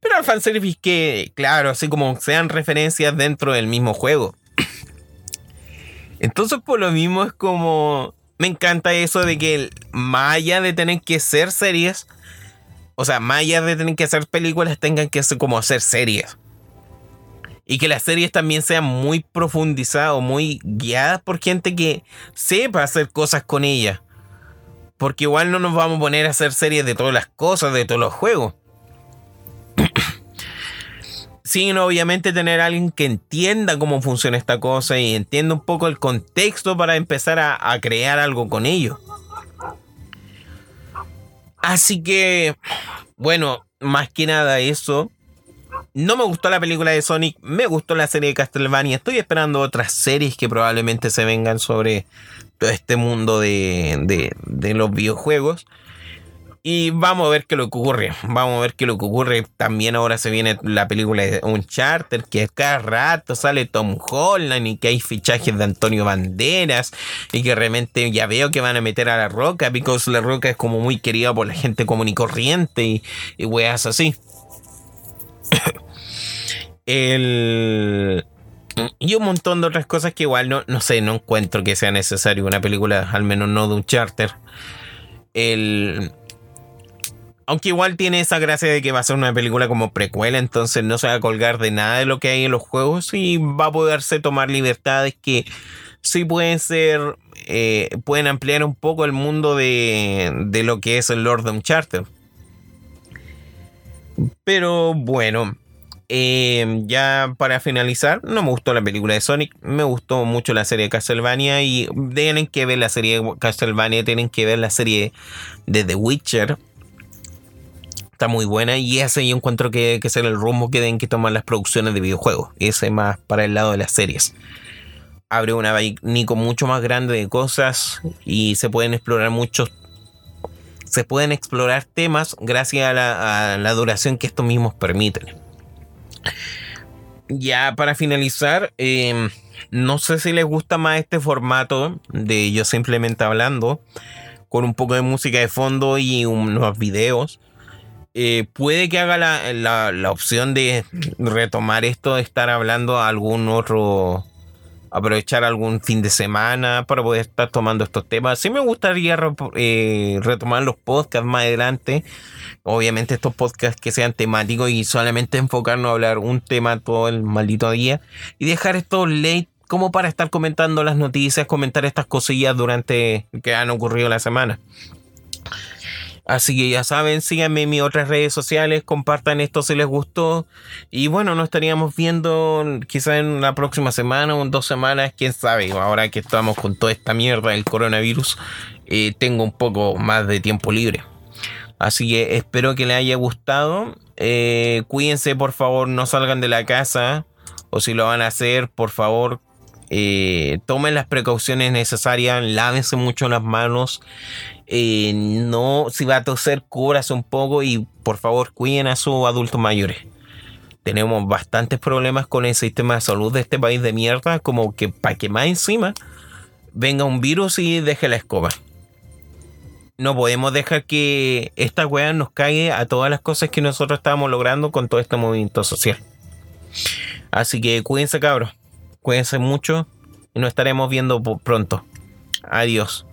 Pero al fanservice que, claro, así como sean referencias dentro del mismo juego. Entonces, por lo mismo es como me encanta eso de que más allá de tener que ser series, o sea, más allá de tener que hacer películas, tengan que ser como hacer series. Y que las series también sean muy profundizadas muy guiadas por gente que sepa hacer cosas con ellas. Porque igual no nos vamos a poner a hacer series de todas las cosas, de todos los juegos sin obviamente tener a alguien que entienda cómo funciona esta cosa y entienda un poco el contexto para empezar a, crear algo con ello. Así que, bueno, más que nada eso. No me gustó la película de Sonic, me gustó la serie de Castlevania. Estoy esperando otras series que probablemente se vengan sobre todo este mundo de, de los videojuegos. Y vamos a ver qué lo que ocurre. Vamos a ver qué lo que ocurre. También ahora se viene la película de Uncharted, que cada rato sale Tom Holland y que hay fichajes de Antonio Banderas. Y que realmente ya veo que van a meter a La Roca, porque La Roca es como muy querida por la gente común y corriente y, y weas así. El... Y un montón de otras cosas que igual no, no sé, no encuentro que sea necesario una película, al menos no de un charter. El, aunque igual tiene esa gracia de que va a ser una película como precuela, entonces no se va a colgar de nada de lo que hay en los juegos y va a poderse tomar libertades que sí pueden ser, eh, pueden ampliar un poco el mundo de, de lo que es el Lord of Uncharted. Pero bueno, eh, ya para finalizar, no me gustó la película de Sonic, me gustó mucho la serie de Castlevania y tienen que ver la serie de Castlevania, tienen que ver la serie de The Witcher está muy buena y ese yo encuentro que, que es el rumbo que deben que tomar las producciones de videojuegos. Ese más para el lado de las series. Abre un abanico mucho más grande de cosas y se pueden explorar muchos. Se pueden explorar temas gracias a la, duración que estos mismos permiten. Ya para finalizar, em, no sé si les gusta más este formato de yo simplemente hablando, con un poco de música de fondo y unos videos eh, puede que haga la, opción de retomar esto, de estar hablando a algún otro, aprovechar algún fin de semana para poder estar tomando estos temas. Sí me gustaría eh, retomar los podcasts más adelante. Obviamente estos podcasts que sean temáticos y solamente enfocarnos a hablar un tema todo el maldito día. Y dejar estos late como para estar comentando las noticias, comentar estas cosillas durante que han ocurrido la semana. Así que ya saben, síganme en mis otras redes sociales, compartan esto si les gustó. Y bueno, nos estaríamos viendo quizás en la próxima semana o en dos semanas, quién sabe. Ahora que estamos con toda esta mierda del coronavirus, eh, tengo un poco más de tiempo libre. Así que espero que les haya gustado. Eh, cuídense, por favor, no salgan de la casa. O si lo van a hacer, por favor, eh, tomen las precauciones necesarias. Lávense mucho las manos. Eh, no, si va a toser, cúbrase un poco y por favor cuiden a sus adultos mayores. Tenemos bastantes problemas con el sistema de salud de este país de mierda, como que para que más encima venga un virus y deje la escoba no podemos dejar que esta weá nos caiga a todas las cosas que nosotros estábamos logrando con todo este movimiento social. Así que cuídense cabros, cuídense mucho y nos estaremos viendo pronto. Adiós.